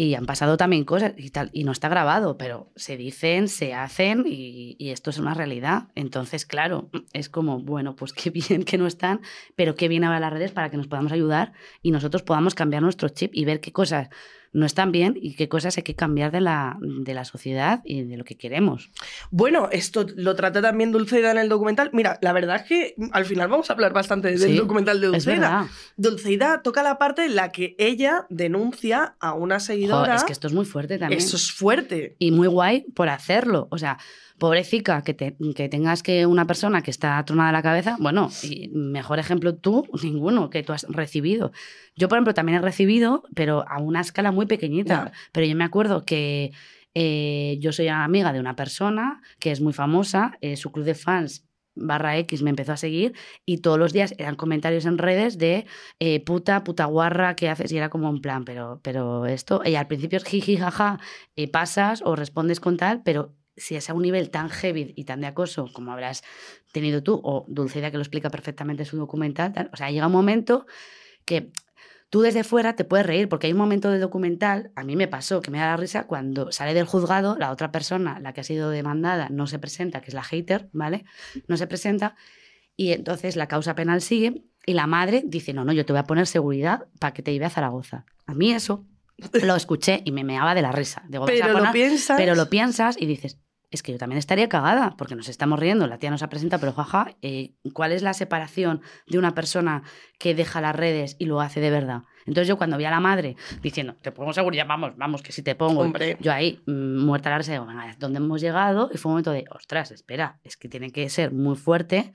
y han pasado también cosas y tal, y no está grabado, pero se dicen, se hacen y, esto es una realidad. Entonces, claro, es como, bueno, pues qué <laughs> bien que no están, pero qué bien habrá las redes para que nos podamos ayudar y nosotros podamos cambiar nuestro chip y ver qué cosas no están bien y qué cosas hay que cambiar de la, de la sociedad y de lo que queremos. Bueno, esto lo trata también Dulceida en el documental. Mira, la verdad es que al final vamos a hablar bastante del Sí, documental de Dulceida. Dulceida toca la parte en la que ella denuncia a una seguidora. Es que esto es muy fuerte también. Eso es fuerte. y muy guay por hacerlo. O sea, pobrecita, que, te- que tengas que una persona que está tronada la cabeza, bueno, y mejor ejemplo tú, <laughs> ninguno que tú has recibido. Yo, por ejemplo, también he recibido, pero a una escala muy pequeñita. Pero yo me acuerdo que eh, yo soy amiga de una persona que es muy famosa, eh, su club de fans barra X me empezó a seguir y todos los días eran comentarios en redes de eh, puta, puta guarra, ¿qué haces? Y era como un plan, pero, pero esto, y al principio es jiji, jaja, eh, pasas o respondes con tal, pero si es a un nivel tan heavy y tan de acoso como habrás tenido tú, o Dulceida que lo explica perfectamente en su documental, tal, o sea, llega un momento que tú desde fuera te puedes reír, porque hay un momento del documental, a mí me pasó que me da la risa cuando sale del juzgado, la otra persona, la que ha sido demandada, no se presenta, que es la hater, ¿vale? No se presenta, y entonces la causa penal sigue, y la madre dice, no, no, yo te voy a poner seguridad para que te lleve a Zaragoza. A mí eso lo escuché y me meaba de la risa. Digo, a Pero lo piensas. pero lo piensas y dices, es que yo también estaría cagada, porque nos estamos riendo, la tía nos presenta, pero jaja, eh, ¿cuál es la separación de una persona que deja las redes y lo hace de verdad? Entonces yo cuando vi a la madre diciendo, te pongo seguridad, vamos, vamos, que si te pongo, Hombre. yo ahí, mm, muerta la risa, digo, venga, ¿dónde hemos llegado? Y fue un momento de, ostras, espera, es que tiene que ser muy fuerte.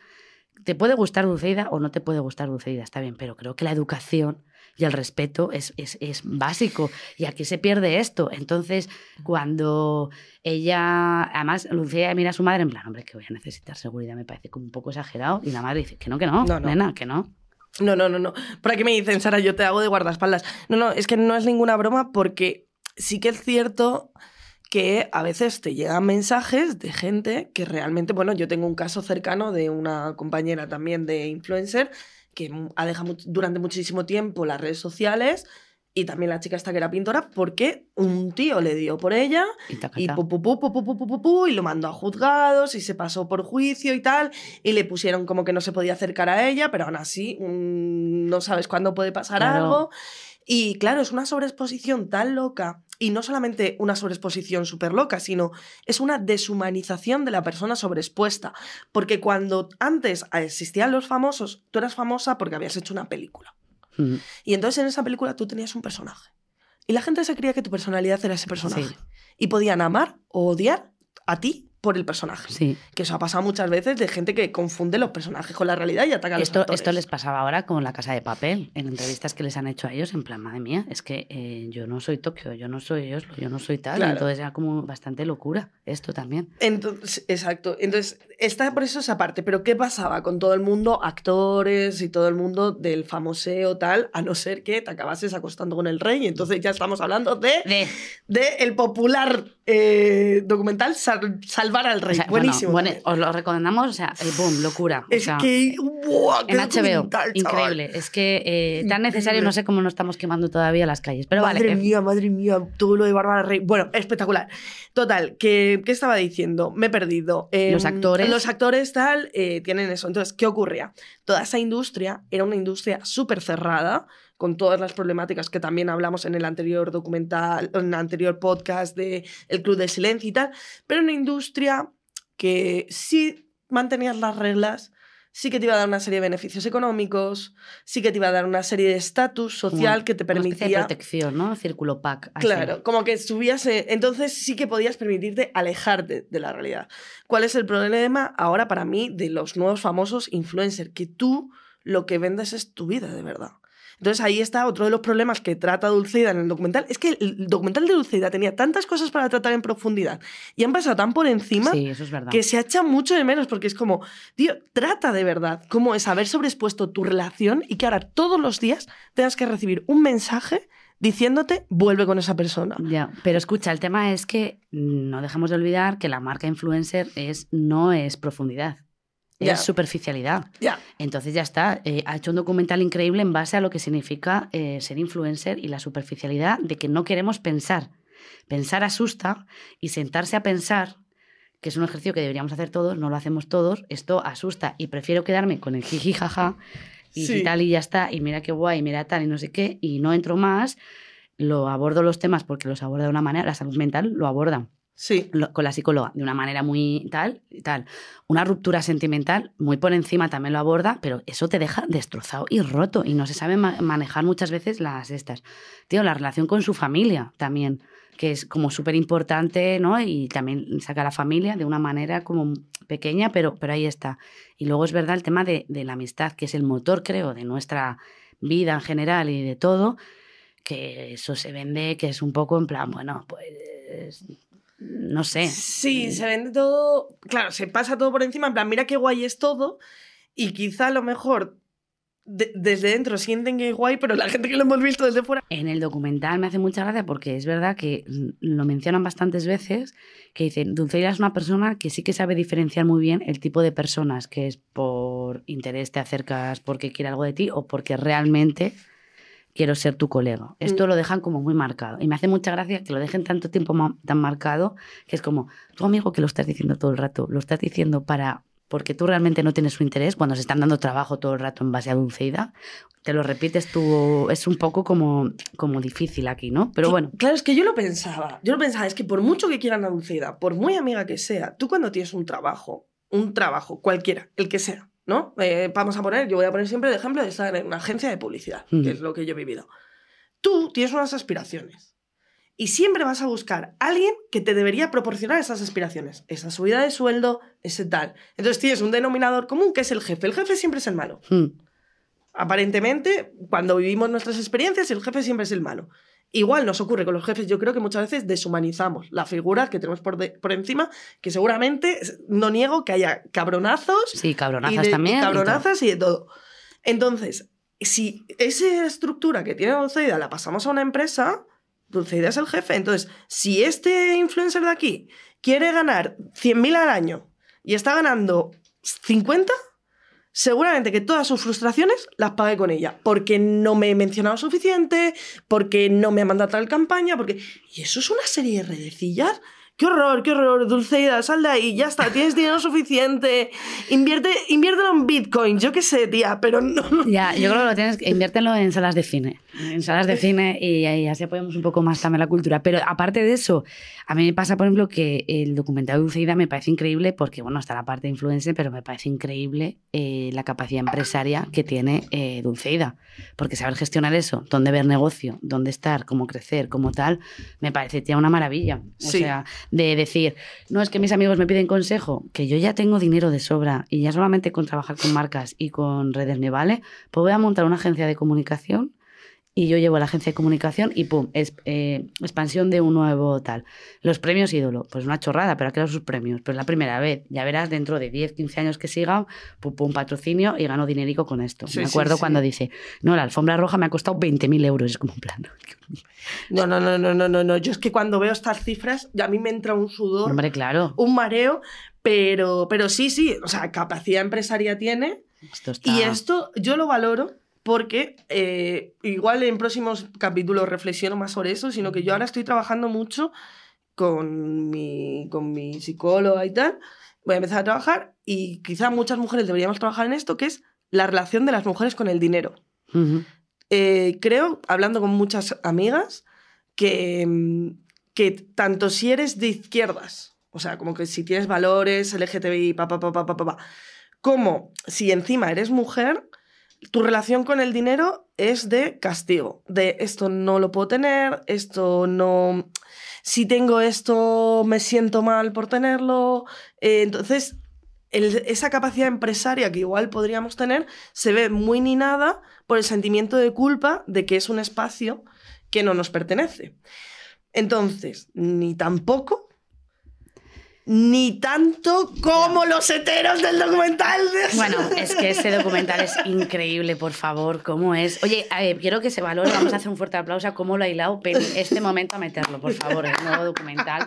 Te puede gustar Dulceida o no te puede gustar Dulceida, está bien, pero creo que la educación y el respeto es, es, es básico. Y aquí se pierde esto. Entonces, cuando ella, además, Lucía mira a su madre en plan, hombre, que voy a necesitar seguridad, me parece como un poco exagerado. Y la madre dice, que no, que no, No, no. nena, que no. No, no, no, no. ¿Por aquí me dicen, Sara, yo te hago de guardaespaldas? No, no, es que no es ninguna broma porque sí que es cierto que a veces te llegan mensajes de gente que realmente, bueno, yo tengo un caso cercano de una compañera también de influencer que ha dejado durante muchísimo tiempo las redes sociales y también la chica esta que era pintora, porque un tío le dio por ella y, pu, pu, pu, y lo mandó a juzgados y se pasó por juicio y tal, y le pusieron como que no se podía acercar a ella, pero aún así mmm, no sabes cuándo puede pasar claro. algo y claro es una sobreexposición tan loca y no solamente una sobreexposición súper loca sino es una deshumanización de la persona sobreexpuesta porque cuando antes existían los famosos tú eras famosa porque habías hecho una película y entonces en esa película tú tenías un personaje. Y la gente se creía que tu personalidad era ese personaje. Sí. Y podían amar o odiar a ti por el personaje. Sí. Que eso ha pasado muchas veces de gente que confunde los personajes con la realidad y ataca a los Esto, actores. esto les pasaba ahora con la casa de papel, en entrevistas que les han hecho a ellos, en plan, madre mía, es que eh, yo no soy Tokio, yo no soy Oslo, yo no soy tal. Claro. Entonces era como bastante locura esto también. Entonces, exacto. Entonces, está por eso esa parte. Pero, ¿qué pasaba con todo el mundo, actores y todo el mundo del famoseo tal, a no ser que te acabases acostando con el rey? Y entonces ya estamos hablando de, De, de el popular eh, documental Sal- Salvar al o Rey. sea, Buenísimo. bueno, os lo recomendamos, o sea, eh, boom, locura. o Es sea, que, en HBO, increíble. Es que eh, tan necesario, no sé cómo no estamos quemando todavía las calles. Pero madre vale, eh, mía, madre mía, todo lo de Bárbara Rey. Bueno, espectacular. Total, ¿qué, qué estaba diciendo? Me he perdido. Em, Los actores. Los actores tal eh, tienen eso. Entonces, ¿qué ocurría? Toda esa industria era una industria súper cerrada, con todas las problemáticas que también hablamos en el anterior documental, en el anterior podcast de El Club del Silencio y tal, pero una industria que sí mantenías las reglas, sí que te iba a dar una serie de beneficios económicos, sí que te iba a dar una serie de estatus social que te una especie de permitía... protección, ¿no? Círculo PAC. así. Claro, como que subías, eh, entonces sí que podías permitirte alejarte de la realidad. ¿Cuál es el problema ahora para mí de los nuevos famosos influencers? Que tú lo que vendes es tu vida de verdad. Entonces ahí está otro de los problemas que trata Dulceida en el documental. Es que el documental de Dulceida tenía tantas cosas para tratar en profundidad y han pasado tan por encima Sí, eso es que se echa mucho de menos porque es como, tío, trata de verdad cómo es haber sobreexpuesto tu relación y que ahora todos los días tengas que recibir un mensaje diciéndote vuelve con esa persona. Ya, pero escucha, el tema es que no dejemos de olvidar que la marca influencer es, no es profundidad, Es superficialidad. Ya. Entonces ya está, eh, ha hecho un documental increíble en base a lo que significa eh, ser influencer y la superficialidad de que no queremos pensar. Pensar asusta y sentarse a pensar, que es un ejercicio que deberíamos hacer todos, no lo hacemos todos, esto asusta y prefiero quedarme con el jiji jaja y Sí. tal y ya está, y mira qué guay, mira tal y no sé qué, y no entro más, lo abordo los temas porque los aborda de una manera, la salud mental lo aborda Sí. con la psicóloga de una manera muy tal y tal. Una ruptura sentimental muy por encima también lo aborda, pero eso te deja destrozado y roto y no se sabe ma- manejar muchas veces las estas. Tío, la relación con su familia también, que es como súper importante, ¿no? Y también saca a la familia de una manera como pequeña, pero, pero ahí está. Y luego es verdad el tema de, de la amistad, que es el motor, creo, de nuestra vida en general y de todo, que eso se vende, que es un poco en plan, bueno, pues no sé. Sí, se vende todo. Claro, se pasa todo por encima. En plan, mira qué guay es todo. Y quizá a lo mejor de- desde dentro sienten que es guay, pero la gente que lo hemos visto desde fuera. En el documental me hace mucha gracia porque es verdad que mm, lo mencionan bastantes veces, que dicen, Dulceida es una persona que sí que sabe diferenciar muy bien el tipo de personas, que es por interés te acercas porque quiere algo de ti o porque realmente quiero ser tu colega. Esto Mm. lo dejan como muy marcado. Y me hace mucha gracia que lo dejen tanto tiempo ma- tan marcado, que es como, tu amigo que lo estás diciendo todo el rato, lo estás diciendo para porque tú realmente no tienes su interés cuando se están dando trabajo todo el rato en base a Dulceida, te lo repites tú, es un poco como, como difícil aquí, ¿no? Pero bueno, Claro, es que yo lo pensaba. Yo lo pensaba, es que por mucho que quieran a Dulceida, por muy amiga que sea, tú cuando tienes un trabajo, un trabajo, cualquiera, el que sea, ¿no? Eh, vamos a poner, yo voy a poner siempre el ejemplo de estar en una agencia de publicidad, Mm. que es lo que yo he vivido. Tú tienes unas aspiraciones. Y siempre vas a buscar a alguien que te debería proporcionar esas aspiraciones, esa subida de sueldo, ese tal. Entonces tienes un denominador común que es el jefe. El jefe siempre es el malo. mm, Aparentemente, cuando vivimos nuestras experiencias, el jefe siempre es el malo. Igual nos ocurre con los jefes, yo creo que muchas veces deshumanizamos la figura que tenemos por, de- por encima, que seguramente, no niego que haya cabronazos sí, y cabronazas de- y también. y todo. cabronazas y de todo. Entonces, si esa estructura que tiene Dulceida la pasamos a una empresa, Dulceida es el jefe. Entonces, si este influencer de aquí quiere ganar 100.000 al año y está ganando 50, seguramente que todas sus frustraciones las pague con ella. Porque no me he mencionado suficiente, porque no me ha mandado tal campaña, porque... Y eso es una serie de redecillas. ¡Qué horror, qué horror! Dulceida, sal de ahí, ya está, tienes dinero suficiente. Invierte, inviértelo en Bitcoin, yo qué sé, tía, pero no... Ya, yo creo que lo tienes inviértelo en salas de cine. En salas de cine y ahí así apoyamos un poco más también la cultura. Pero aparte de eso, a mí me pasa, por ejemplo, que el documental de Dulceida me parece increíble porque, bueno, está la parte de influencer, pero me parece increíble eh, la capacidad empresaria que tiene eh, Dulceida. Porque saber gestionar eso, dónde ver negocio, dónde estar, cómo crecer, cómo tal, me parece ya una maravilla. O Sí. sea, de decir, no es que mis amigos me piden consejo, que yo ya tengo dinero de sobra y ya solamente con trabajar con marcas y con redes me vale, pues voy a montar una agencia de comunicación y yo llevo a la agencia de comunicación y pum, es, eh, expansión de un nuevo tal. Los premios ídolo, pues una chorrada, pero ha creado sus premios. Pero es la primera vez, ya verás dentro de 10, 15 años que siga, pum, pum, patrocinio y gano dinerico con esto. Sí, me sí, acuerdo sí. cuando dice, no, la alfombra roja me ha costado 20.000 euros. Es como un plan. <laughs> No, no, no, no, no, no, no. Yo es que cuando veo estas cifras, ya a mí me entra un sudor, Hombre, claro. un mareo, pero, pero sí, sí, o sea, capacidad empresaria tiene. Esto está... Y esto yo lo valoro porque eh, igual en próximos capítulos reflexiono más sobre eso, sino que yo ahora estoy trabajando mucho con mi, con mi psicóloga y tal. Voy a empezar a trabajar y quizá muchas mujeres deberíamos trabajar en esto, que es la relación de las mujeres con el dinero. Eh, creo, hablando con muchas amigas, que, mm, que tanto si eres de izquierdas, o sea, como que si tienes valores, LGTBI, pa, pa, pa, pa, pa, pa, pa, como si encima eres mujer, tu relación con el dinero es de castigo, de esto no lo puedo tener, esto no... Si tengo esto, me siento mal por tenerlo. Eh, entonces, esa capacidad empresaria que igual podríamos tener se ve muy minada por el sentimiento de culpa de que es un espacio que no nos pertenece. Entonces, ni tampoco, ni tanto como los heteros del documental. Bueno, es que ese documental es increíble, por favor, ¿cómo es? Oye, a ver, quiero que se valore, vamos a hacer un fuerte aplauso a cómo lo ha hilado, pero este momento a meterlo, por favor, el nuevo documental.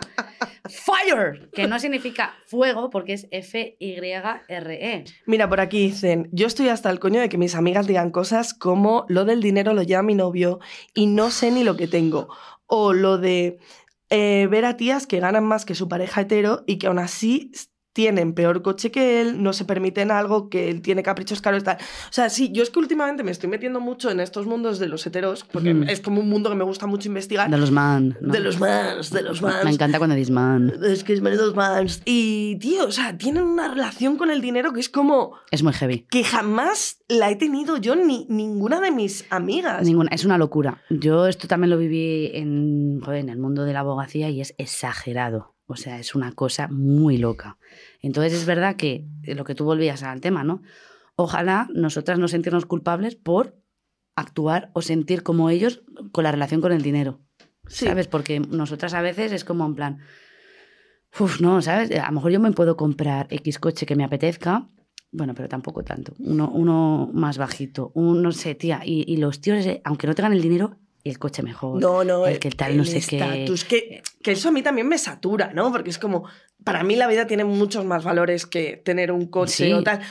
Fire, que no significa fuego porque es F-Y-R-E. Mira, por aquí dicen, yo estoy hasta el coño de que mis amigas digan cosas como lo del dinero lo lleva mi novio y no sé ni lo que tengo. O lo de eh, ver a tías que ganan más que su pareja hetero y que aún así tienen peor coche que él, no se permiten algo, que él tiene caprichos caros y tal. O sea, sí, yo es que últimamente me estoy metiendo mucho en estos mundos de los heteros, porque Mm. es como un mundo que me gusta mucho investigar. De los man. ¿no? De los mans, de los mans. Me encanta cuando dices man. Es que es menudos mans. Y, tío, o sea, tienen una relación con el dinero que es como Es muy heavy. que jamás la he tenido yo ni ninguna de mis amigas. Ninguna, es una locura. Yo esto también lo viví en, joder, en el mundo de la abogacía y es exagerado. O sea, es una cosa muy loca. Entonces es verdad que lo que tú volvías al tema, ¿no? Ojalá nosotras no sentirnos culpables por actuar o sentir como ellos con la relación con el dinero. Sí. ¿Sabes? Porque nosotras a veces es como en plan, Uf, no, ¿sabes? A lo mejor yo me puedo comprar X coche que me apetezca, bueno, pero tampoco tanto. Uno, uno más bajito, un, no sé, tía. Y, y los tíos, eh, aunque no tengan el dinero, el coche mejor. No, no, el que tal, no sé qué. estatus, Que, que eso a mí también me satura, ¿no? Porque es como, para mí la vida tiene muchos más valores que tener un coche Sí. o tal.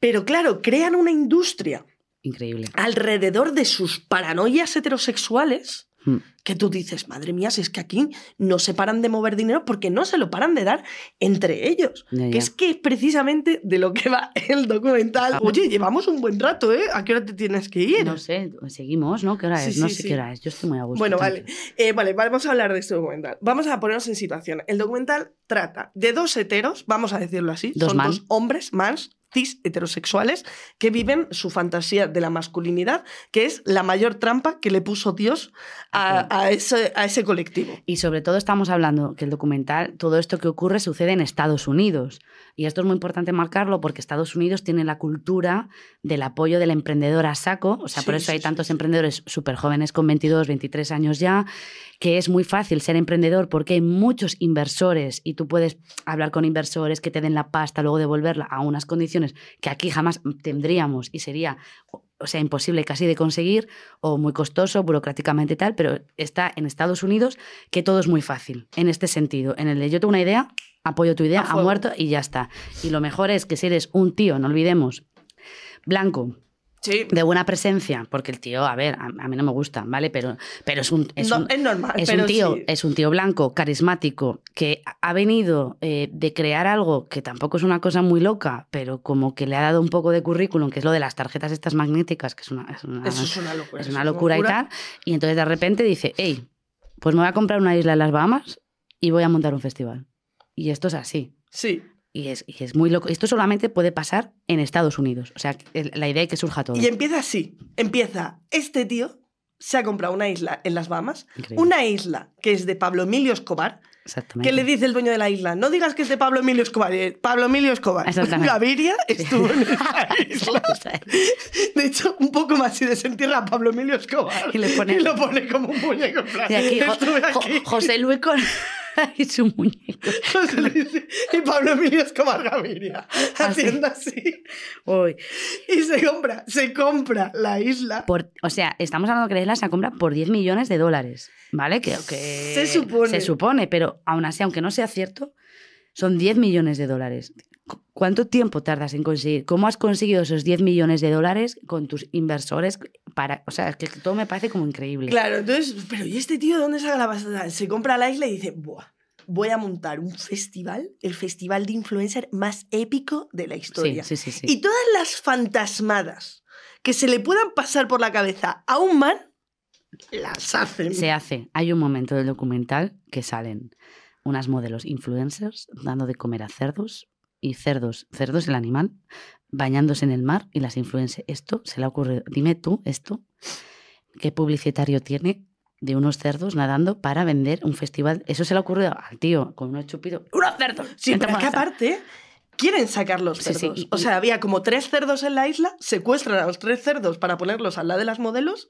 Pero claro, crean una industria Increíble. alrededor de sus paranoias heterosexuales Mm. que tú dices, madre mía, si es que aquí no se paran de mover dinero porque no se lo paran de dar entre ellos. Ya, Que es que es precisamente de lo que va el documental. Oye, llevamos un buen rato, ¿eh? ¿A qué hora te tienes que ir? No sé, seguimos, ¿no? ¿Qué hora Sí, es? no sí, sé sí. qué hora es. Yo estoy muy a gusto. Bueno, vale. Eh, vale, vamos a hablar de este documental. Vamos a ponernos en situación. El documental trata de dos heteros, vamos a decirlo así. Dos son man. dos hombres, mans, cis, heterosexuales, que viven su fantasía de la masculinidad, que es la mayor trampa que le puso Dios a, a ese, a ese colectivo. Y sobre todo estamos hablando que el documental, todo esto que ocurre sucede en Estados Unidos. Y esto es muy importante marcarlo porque Estados Unidos tiene la cultura del apoyo del emprendedor a saco. O sea, por eso hay sí, tantos sí. emprendedores súper jóvenes con 22, 23 años ya, que es muy fácil ser emprendedor porque hay muchos inversores y tú puedes hablar con inversores que te den la pasta, luego devolverla a unas condiciones que aquí jamás tendríamos y sería, o sea, imposible casi de conseguir o muy costoso burocráticamente tal, pero está en Estados Unidos que todo es muy fácil en este sentido. En el de yo tengo una idea, apoyo tu idea, ha muerto y ya está. Y lo mejor es que si eres un tío, no olvidemos, blanco, Sí. de buena presencia, porque el tío, a ver, a, a mí no me gusta, ¿vale? Pero, pero es un... Es No, un es normal. es pero un, tío, sí. es un tío blanco, carismático, que ha venido eh, de crear algo que tampoco es una cosa muy loca, pero como que le ha dado un poco de currículum, que es lo de las tarjetas estas magnéticas, que es una, es una, Eso es una locura. es eso una locura y tal. Y entonces de repente dice, hey, pues me voy a comprar una isla en las Bahamas y voy a montar un festival. Y esto es así. Sí. Y es, y es muy loco. Esto solamente puede pasar en Estados Unidos. O sea, la idea es que surja todo. Y empieza así. Empieza, este tío se ha comprado una isla en las Bahamas, Increíble. una isla que es de Pablo Emilio Escobar, Exactamente. que le dice el dueño de la isla, no digas que es de Pablo Emilio Escobar, Pablo Emilio Escobar. <laughs> Gaviria estuvo en <laughs> esa isla. De hecho, un poco más y desentierra a Pablo Emilio Escobar. Y le pone- lo pone como un muñeco. en plan, Y aquí, Jo- aquí. José Luis con <laughs> <laughs> y su muñeco. <laughs> Y Pablo Emilio Escobar Gaviria. Así. Haciendo así. Uy. Y se compra, se compra la isla. Por, o sea, estamos hablando que la isla se compra por 10 millones de dólares, ¿vale? Que, que Se supone. Se supone, pero aún así, aunque no sea cierto, son 10 millones de dólares. Cu- ¿Cuánto tiempo tardas en conseguir? ¿Cómo has conseguido esos 10 millones de dólares con tus inversores? Para, o sea, es que todo me parece como increíble. Claro, entonces, pero ¿y este tío de dónde saca la pasta? Se compra la isla y dice, Buah, voy a montar un festival, el festival de influencer más épico de la historia. sí, sí, sí. Y todas las fantasmadas que se le puedan pasar por la cabeza a un man, las hacen. Se hace. Hay un momento del documental que salen unas modelos influencers dando de comer a cerdos y cerdos, cerdos el animal, bañándose en el mar y las influencers. Esto se le ha ocurrido. Dime tú, esto, ¿qué publicitario tiene de unos cerdos nadando para vender un festival? Eso se le ha ocurrido al tío con unos chupitos. ¡Unos cerdos! Sí, pero es que aparte, quieren sacar los Sí, sí, cerdos. y- O sea, había como tres cerdos en la isla, secuestran a los tres cerdos para ponerlos al lado de las modelos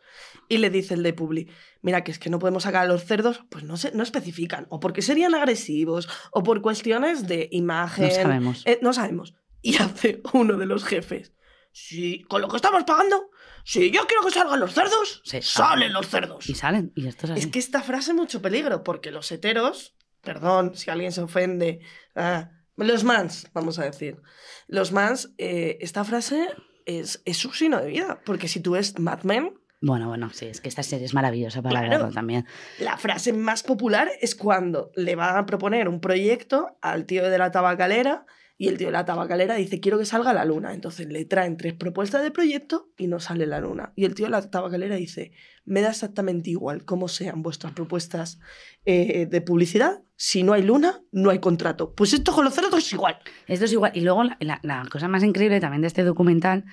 y le dice el de Publi, mira, que es que no podemos sacar a los cerdos, pues no, se, no especifican, o porque serían agresivos, o por cuestiones de imagen. No sabemos. Eh, no sabemos. Y hace uno de los jefes, sí, con lo que estamos pagando, si yo quiero que salgan los cerdos, Sí, salen los cerdos. Y salen, y esto es así. Es que esta frase mucho peligro, porque los heteros, perdón si alguien se ofende, ah, los mans, vamos a decir, los mans, eh, esta frase es, es su signo de vida, porque si tú ves Mad Men, Bueno, bueno, sí, es que esta serie es maravillosa para Claro. verlo también. la frase más popular es cuando le van a proponer un proyecto al tío de la tabacalera y el tío de la tabacalera dice quiero que salga la luna. Entonces le traen tres propuestas de proyecto y no sale la luna. Y el tío de la tabacalera dice me da exactamente igual cómo sean vuestras propuestas eh, de publicidad. Si no hay luna, no hay contrato. Pues esto con los cerdos es igual. Esto es igual. Y luego la, la- la cosa más increíble también de este documental,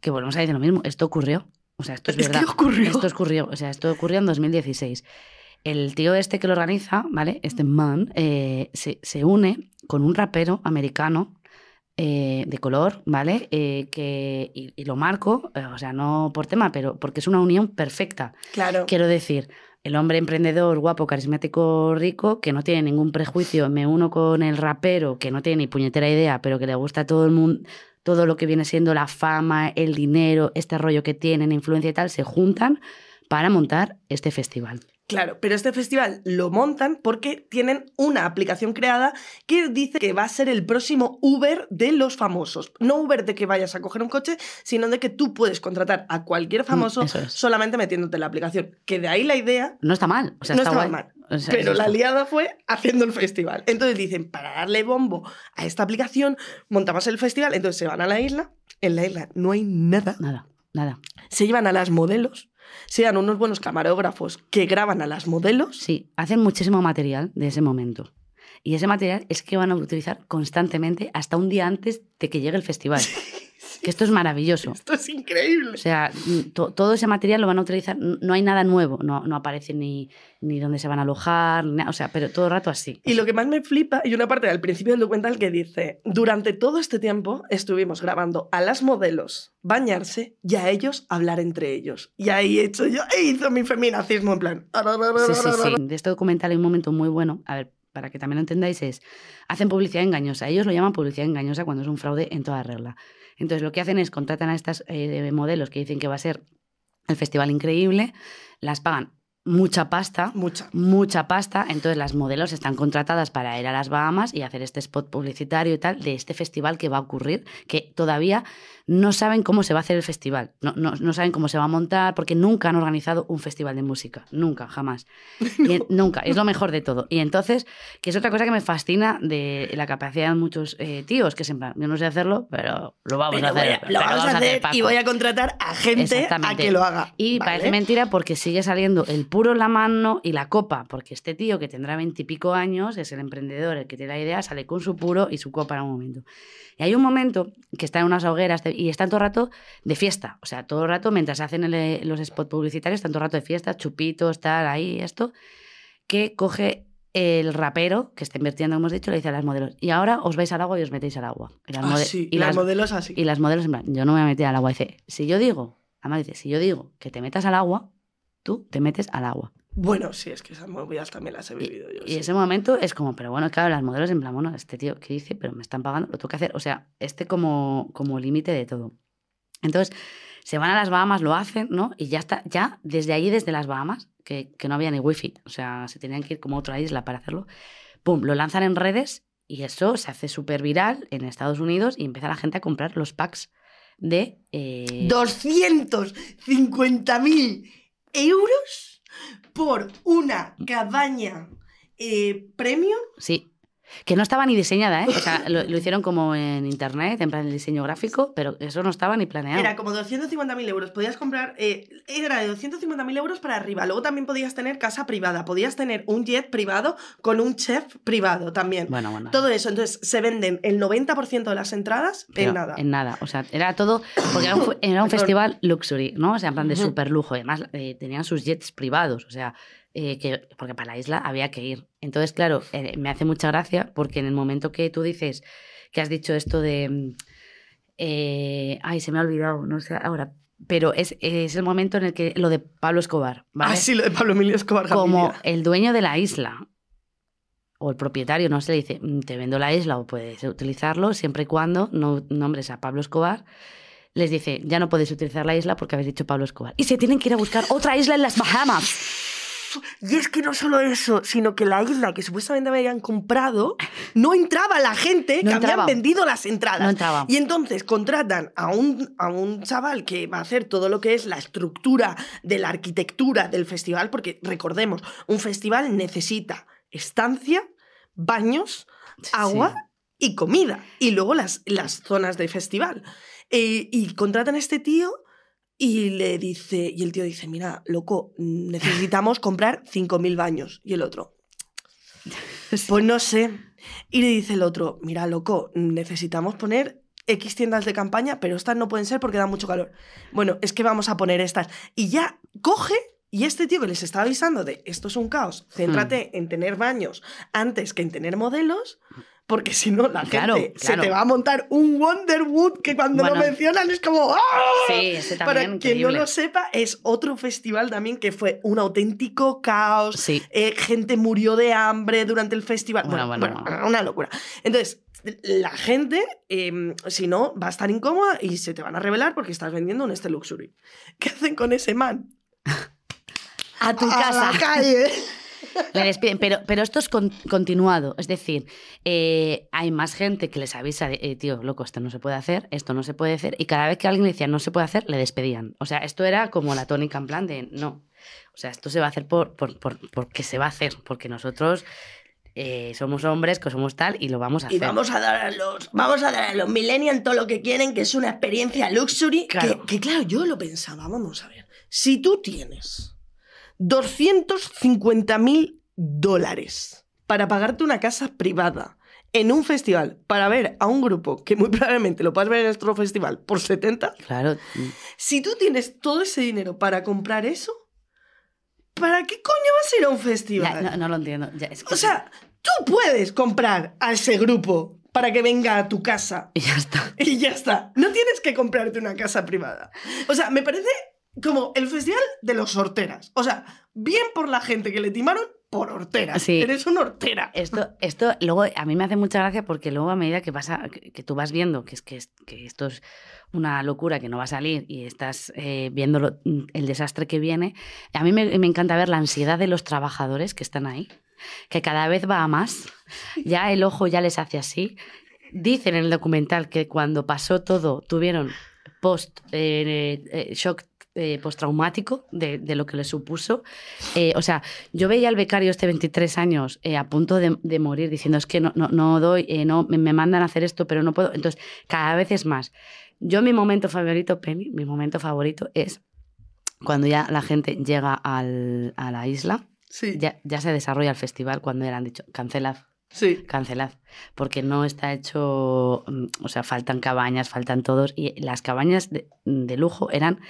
que volvemos a decir lo mismo, esto ocurrió. O sea, esto es, Es que verdad. ocurrió. Esto ocurrió. O sea, esto ocurrió en 2016. El tío este que lo organiza, ¿vale? Este man, eh, se, se une con un rapero americano eh, de color, ¿vale? Eh, que, y, y lo marco, o sea, no por tema, pero porque es una unión perfecta. Claro. Quiero decir, el hombre emprendedor, guapo, carismático, rico, que no tiene ningún prejuicio, me uno con el rapero, que no tiene ni puñetera idea, pero que le gusta a todo el mundo, todo lo que viene siendo la fama, el dinero, este rollo que tienen, influencia y tal, se juntan para montar este festival. Claro, pero este festival lo montan porque tienen una aplicación creada que dice que va a ser el próximo Uber de los famosos. No Uber de que vayas a coger un coche, sino de que tú puedes contratar a cualquier famoso Mm, es. solamente metiéndote en la aplicación. Que de ahí la idea No está mal, o sea, no está mal. O sea, Pero la liada fue haciendo el festival. Entonces dicen, para darle bombo a esta aplicación, montamos el festival. Entonces se van a la isla. En la isla no hay nada. Nada, nada. Se llevan a las modelos. Se dan unos buenos camarógrafos que graban a las modelos. Sí, hacen muchísimo material de ese momento. Y ese material es que van a utilizar constantemente hasta un día antes de que llegue el festival. <laughs> Que esto es maravilloso. Esto es increíble. O sea, to- todo ese material lo van a utilizar, no hay nada nuevo, no, no aparece ni, ni dónde se van a alojar, ni nada, o sea, pero todo el rato así. Y lo que más me flipa, y una parte del principio del documental que dice, durante todo este tiempo estuvimos grabando a las modelos bañarse y a ellos hablar entre ellos. Y ahí he hecho yo, e hizo mi feminacismo en plan. Sí, sí, sí. De este documental hay un momento muy bueno, a ver, para que también lo entendáis, es, hacen publicidad engañosa. Ellos lo llaman publicidad engañosa cuando es un fraude en toda regla. Entonces lo que hacen es contratan a estas eh, modelos que dicen que va a ser el festival increíble, las pagan mucha pasta, Mucha. mucha pasta, entonces las modelos están contratadas para ir a las Bahamas y hacer este spot publicitario y tal de este festival que va a ocurrir, que todavía no saben cómo se va a hacer el festival, no, no, no saben cómo se va a montar, porque nunca han organizado un festival de música, nunca, jamás. <laughs> Y nunca, es lo mejor de todo. Y entonces, que es otra cosa que me fascina de la capacidad de muchos eh, tíos, que plan, yo no sé hacerlo, pero lo vamos Pero a hacer. a- lo vamos a hacer y Paco". voy a contratar a gente a que lo haga. Y ¿vale? parece mentira porque sigue saliendo el puro en la mano y la copa, porque este tío que tendrá veintipico años es el emprendedor, el que tiene la idea, sale con su puro y su copa en un momento. Y hay un momento que está en unas hogueras y están todo el rato de fiesta, o sea, todo el rato mientras hacen el- los spots publicitarios, están todo el rato de fiesta, chupitos, tal, ahí, esto, que coge el rapero que está invirtiendo, hemos dicho, le dice a las modelos, y ahora os vais al agua y os metéis al agua. Y las, Ah, mode- sí, y las las- modelos así. y las modelos en plan, yo no me voy a meter al agua. Dice, si yo digo, además dice, si yo digo que te metas al agua, tú te metes al agua. Bueno, sí, es que esas movidas también las he vivido yo. Y sí. ese momento es como, pero bueno, claro, las modelos en plan, bueno, este tío, ¿qué dice? Pero me están pagando, lo tengo que hacer. O sea, este como, como límite de todo. Entonces, se van a las Bahamas, lo hacen, ¿no? Y ya está, ya desde allí, desde las Bahamas, que, que no había ni wifi, o sea, se tenían que ir como a otra isla para hacerlo, pum, lo lanzan en redes y eso se hace súper viral en Estados Unidos y empieza la gente a comprar los packs de... eh, 250.000 euros por una cabaña eh, premium. Sí. Que no estaba ni diseñada, ¿eh? O sea, lo, lo hicieron como en internet, en plan el diseño gráfico, pero eso no estaba ni planeado. Era como 250.000 euros. Podías comprar. eh, era de 250.000 euros para arriba. Luego también podías tener casa privada. Podías tener un jet privado con un chef privado también. Bueno, bueno. Todo eso. Entonces se venden el 90% de las entradas pero en nada. En nada. O sea, era todo. Porque era un, <coughs> era festival luxury, ¿no? O sea, en plan de super lujo. Además, eh, tenían sus jets privados. O sea, eh, que, porque para la isla había que ir. Entonces, claro, eh, me hace mucha gracia porque en el momento que tú dices que has dicho esto de... mm, eh, ay, se me ha olvidado, no sé ahora. Pero es, es el momento en el que lo de Pablo Escobar, ¿vale? Ah, sí, lo de Pablo Emilio Escobar como Gaviria. el dueño de la isla o el propietario, no se le dice, "Mm, te vendo la isla o puedes utilizarlo siempre y cuando no nombres a Pablo Escobar, les dice, ya no podéis utilizar la isla porque habéis dicho Pablo Escobar. Y se tienen que ir a buscar otra isla en las Bahamas. Y es que no solo eso, sino que la isla que supuestamente habían comprado, no entraba la gente No que entraba. habían vendido las entradas. No entraba. Y entonces contratan a un, a un chaval que va a hacer todo lo que es la estructura de la arquitectura del festival, porque recordemos, un festival necesita estancia, baños, agua y comida. Y luego las, las zonas del festival. Eh, y contratan a este tío y le dice, y el tío dice, mira, loco, necesitamos comprar 5.000 baños. Y el otro, <laughs> pues no sé. Y le dice el otro, mira, loco, necesitamos poner X tiendas de campaña, pero estas no pueden ser porque da mucho calor. Bueno, es que vamos a poner estas. Y ya coge, y este tío que les está avisando de esto es un caos, céntrate en tener baños antes que en tener modelos, porque si no, la Claro, gente claro. se te va a montar un Wonderwood que cuando lo Bueno. mencionan es como ¡ah! Sí, ese Para también. quien no lo sepa, es otro festival también que fue un auténtico caos. Sí. Eh, gente murió de hambre durante el festival. Bueno, Bueno, bueno, bueno, una locura. Entonces, la gente, eh, si no, va a estar incómoda y se te van a revelar porque estás vendiendo un este luxury. ¿Qué hacen con ese man? <laughs> A tu A casa. la calle. <laughs> Le despiden, pero, pero esto es con- continuado. Es decir, eh, hay más gente que les avisa de, eh, tío, loco, esto no se puede hacer, esto no se puede hacer. Y cada vez que alguien decía no se puede hacer, le despedían. O sea, esto era como la tónica en plan de no. O sea, esto se va a hacer por, por, por- porque se va a hacer, porque nosotros eh, somos hombres, que somos tal, y lo vamos a Y hacer. vamos a dar a los, vamos a dar a los millennials todo lo que quieren, que es una experiencia luxury. Claro. Que, que claro, yo lo pensaba, vamos a ver. Si tú tienes 250 mil dólares para pagarte una casa privada en un festival para ver a un grupo que muy probablemente lo puedas ver en nuestro festival por 70, Claro. si tú tienes todo ese dinero para comprar eso, ¿para qué coño vas a ir a un festival? ya, no, no lo entiendo. ya, es que- O sea, tú puedes comprar a ese grupo para que venga a tu casa Y ya está. y ya está. No tienes que comprarte una casa privada. O sea, me parece como el festival de los horteras. O sea, bien por la gente que le timaron por hortera. Sí. Eres una hortera. Esto, esto luego a mí me hace mucha gracia porque luego a medida que pasa, que, que tú vas viendo que es que, es- que esto es una locura que no va a salir y estás eh, viendo lo- el desastre que viene, a mí me, me encanta ver la ansiedad de los trabajadores que están ahí, que cada vez va a más, ya el ojo ya les hace así. Dicen en el documental que cuando pasó todo tuvieron post eh, eh, shock eh, postraumático de, de lo que les supuso. Eh, o sea, yo veía al becario este 23 años eh, a punto de, de morir diciendo es que no, no, no doy, eh, no, me, me mandan a hacer esto, pero no puedo. Entonces, cada vez es más. Yo mi momento favorito, Penny, mi momento favorito es cuando ya la gente llega al- a la isla, Sí, ya, ya se desarrolla el festival, cuando han dicho, cancelad, sí. cancelad, porque no está hecho, mm, o sea, faltan cabañas, faltan todos, y las cabañas de, de lujo eran,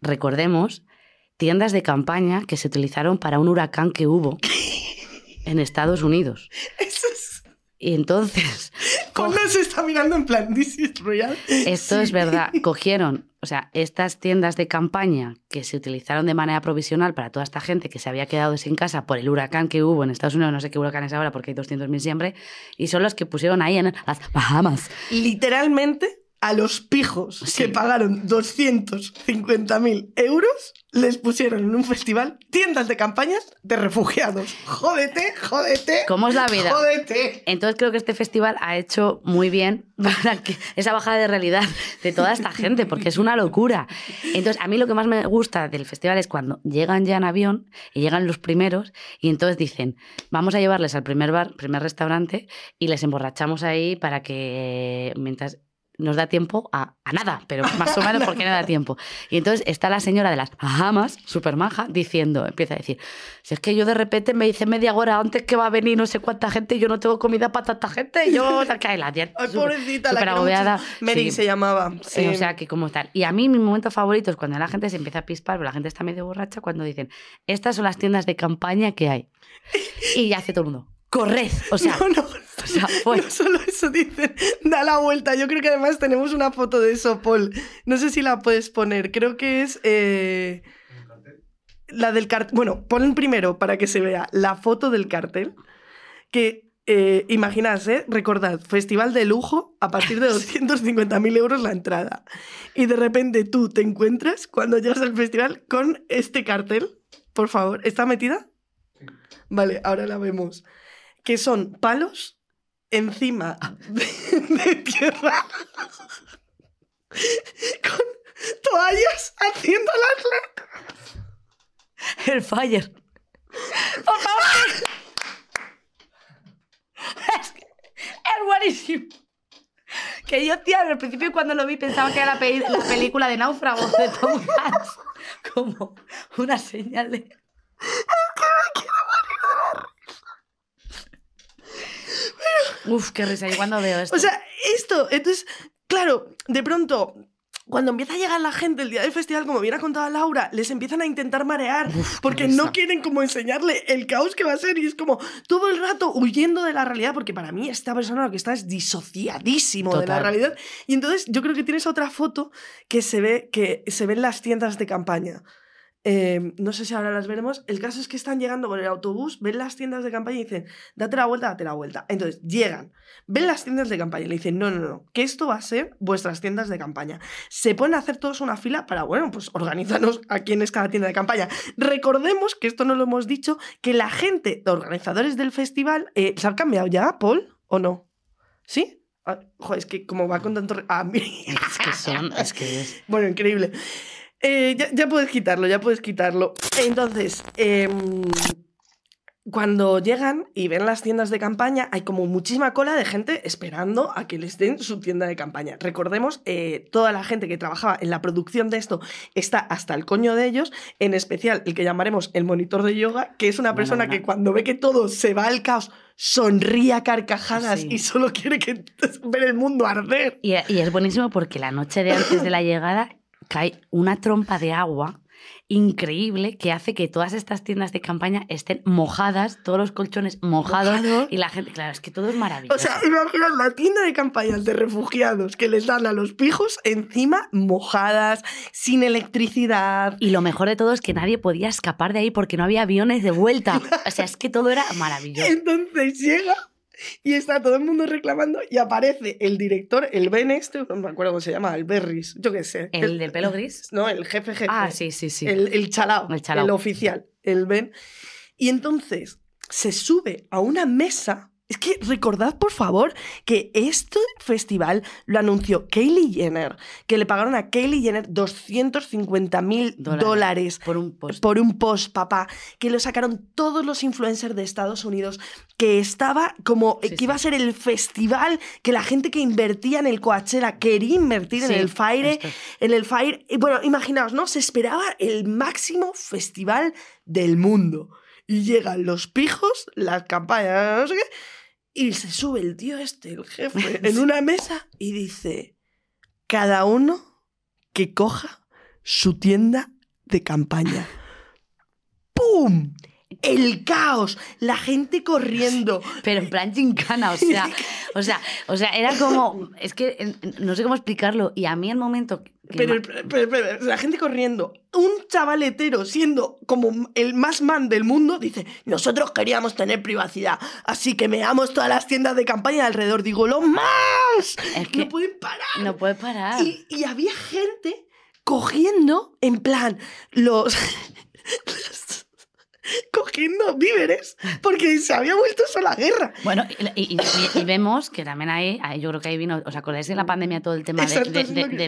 recordemos, tiendas de campaña que se utilizaron para un huracán que hubo <laughs> en Estados Unidos. Eso es... Y entonces, <laughs> Cuando se está mirando en plan, this is real. esto Sí. es verdad, <laughs> cogieron, o sea, estas tiendas de campaña que se utilizaron de manera provisional para toda esta gente que se había quedado sin casa por el huracán que hubo en Estados Unidos, no sé qué huracán es ahora porque hay 200.000 siempre, y son los que pusieron ahí en las Bahamas. Literalmente, a los pijos Sí. que pagaron 250.000 euros, les pusieron en un festival tiendas de campañas de refugiados. Jódete, jódete. ¿Cómo es la vida? Jódete. Entonces creo que este festival ha hecho muy bien <laughs> para que esa bajada de realidad de toda esta gente, porque es una locura. Entonces, a mí lo que más me gusta del festival es cuando llegan ya en avión y llegan los primeros y entonces dicen, vamos a llevarles al primer bar, primer restaurante y les emborrachamos ahí para que mientras nos da tiempo a, a nada, pero <laughs> más o menos porque no da tiempo. Y entonces está la señora de las Bahamas, super maja, diciendo, empieza a decir, si es que yo de repente me hice media hora antes que va a venir no sé cuánta gente y yo no tengo comida para tanta gente, y yo, <laughs> que la tía Ay, pobrecita, la súper quiero agobiada. Mary Sí. se llamaba. Sí, o sea, que como tal. Y a mí mi momento favorito es cuando la gente se empieza a pispar, pero la gente está medio borracha, cuando dicen, estas son las tiendas de campaña que hay. <laughs> Y ya hace todo el mundo, corred. O sea, no, no, o sea, fue... no solo eso dicen, da la vuelta. Yo creo que además tenemos una foto de eso, Paul. No sé si la puedes poner. Creo que es eh, la del cartel. Bueno, pon primero para que se vea la foto del cartel. Que eh, imaginad, ¿eh? recordad, festival de lujo a partir de <laughs> 250.000 euros la entrada. Y de repente tú te encuentras cuando llegas al festival con este cartel. Por favor, ¿está metida? Vale, ahora la vemos. Que son palos encima de, de tierra con toallas haciéndolas El fire. Por favor. Es, buenísimo. Que yo, tía, al principio cuando lo vi pensaba que era la, película de náufrago de Tom Hanks. Como una señal de... Uf, qué risa. Yo cuando veo esto... O sea, esto, entonces, claro, de pronto, cuando empieza a llegar la gente el día del festival, como bien ha contado Laura, les empiezan a intentar marear Uf, porque no quieren como enseñarle el caos que va a ser y es como todo el rato huyendo de la realidad porque para mí esta persona lo que está es disociadísimo de la Total. realidad y entonces yo creo que tienes otra foto que se ve que se ven las tiendas de campaña. Eh, no sé si ahora las veremos. El caso es que están llegando por el autobús, ven las tiendas de campaña y dicen, date la vuelta, date la vuelta. Entonces llegan, ven las tiendas de campaña y le dicen, no, no, no, que esto va a ser vuestras tiendas de campaña. Se ponen a hacer todos una fila para, bueno, pues organízanos a quién es cada tienda de campaña. Recordemos que esto no lo hemos dicho, que la gente, los organizadores del festival, eh, ¿se han cambiado ya, Paul? ¿O no? ¿Sí? Ah, joder, es que como va con tanto... Ah, mira. Es que son... Es que es... Bueno, increíble. Eh, ya, ya puedes quitarlo, ya puedes quitarlo. Entonces, em, cuando llegan y ven las tiendas de campaña, hay como muchísima cola de gente esperando a que les den su tienda de campaña. Recordemos, eh, toda la gente que trabajaba en la producción de esto está hasta el coño de ellos, en especial el que llamaremos el monitor de yoga, que es una persona que cuando ve que todo se va al caos, sonríe a carcajadas Sí. y solo quiere que <laughs> ver el mundo arder. Y, y es buenísimo porque la noche de antes de la llegada cae una trompa de agua increíble que hace que todas estas tiendas de campaña estén mojadas, todos los colchones mojados Mojado. y la gente, claro, es que todo es maravilloso. O sea, imaginas la tienda de campañas de refugiados que les dan a los pijos encima mojadas, sin electricidad. y lo mejor de todo es que nadie podía escapar de ahí porque no había aviones de vuelta. <laughs> O sea, es que todo era maravilloso. Entonces llega y está todo el mundo reclamando y aparece el director, el Ben este, no me acuerdo cómo se llama, el Berris, yo qué sé. ¿El del pelo gris? <laughs> No, el jefe jefe. Ah, sí, sí, sí. El, el chalao, El el chalao. oficial, el Ben. Y entonces se sube a una mesa. Es que recordad, por favor, que este festival lo anunció Kylie Jenner, que le pagaron a Kylie Jenner 250 mil Dólares. dólares Por un post. por un post, papá, que lo sacaron todos los influencers de Estados Unidos, que estaba como Sí, que iba a ser el festival, que la gente que invertía en el Coachella quería invertir Sí, en el Fire, esto. en el Fire. Y bueno, imaginaos, ¿no? Se esperaba el máximo festival del mundo. Y llegan los pijos, las campañas, no sé qué, y se sube el tío este, el jefe, <laughs> en una mesa y dice, cada uno que coja su tienda de campaña. <laughs> ¡Pum! El caos, la gente corriendo. <laughs> Pero en plan gincana, o sea, <laughs> o sea, o sea, era como, es que no sé cómo explicarlo. Y a mí el momento Pero, la gente corriendo. Un chavaletero siendo como el más man del mundo dice, nosotros queríamos tener privacidad, así que meamos todas las tiendas de campaña alrededor. Digo, lo más. Es que- no pueden parar. no puede parar. Y, y había gente cogiendo, en plan, los... <laughs> <laughs> cogiendo víveres porque se había vuelto eso la guerra. Bueno, y, y- y- y vemos que también ahí, yo creo que ahí vino, ¿os acordáis de la pandemia todo el tema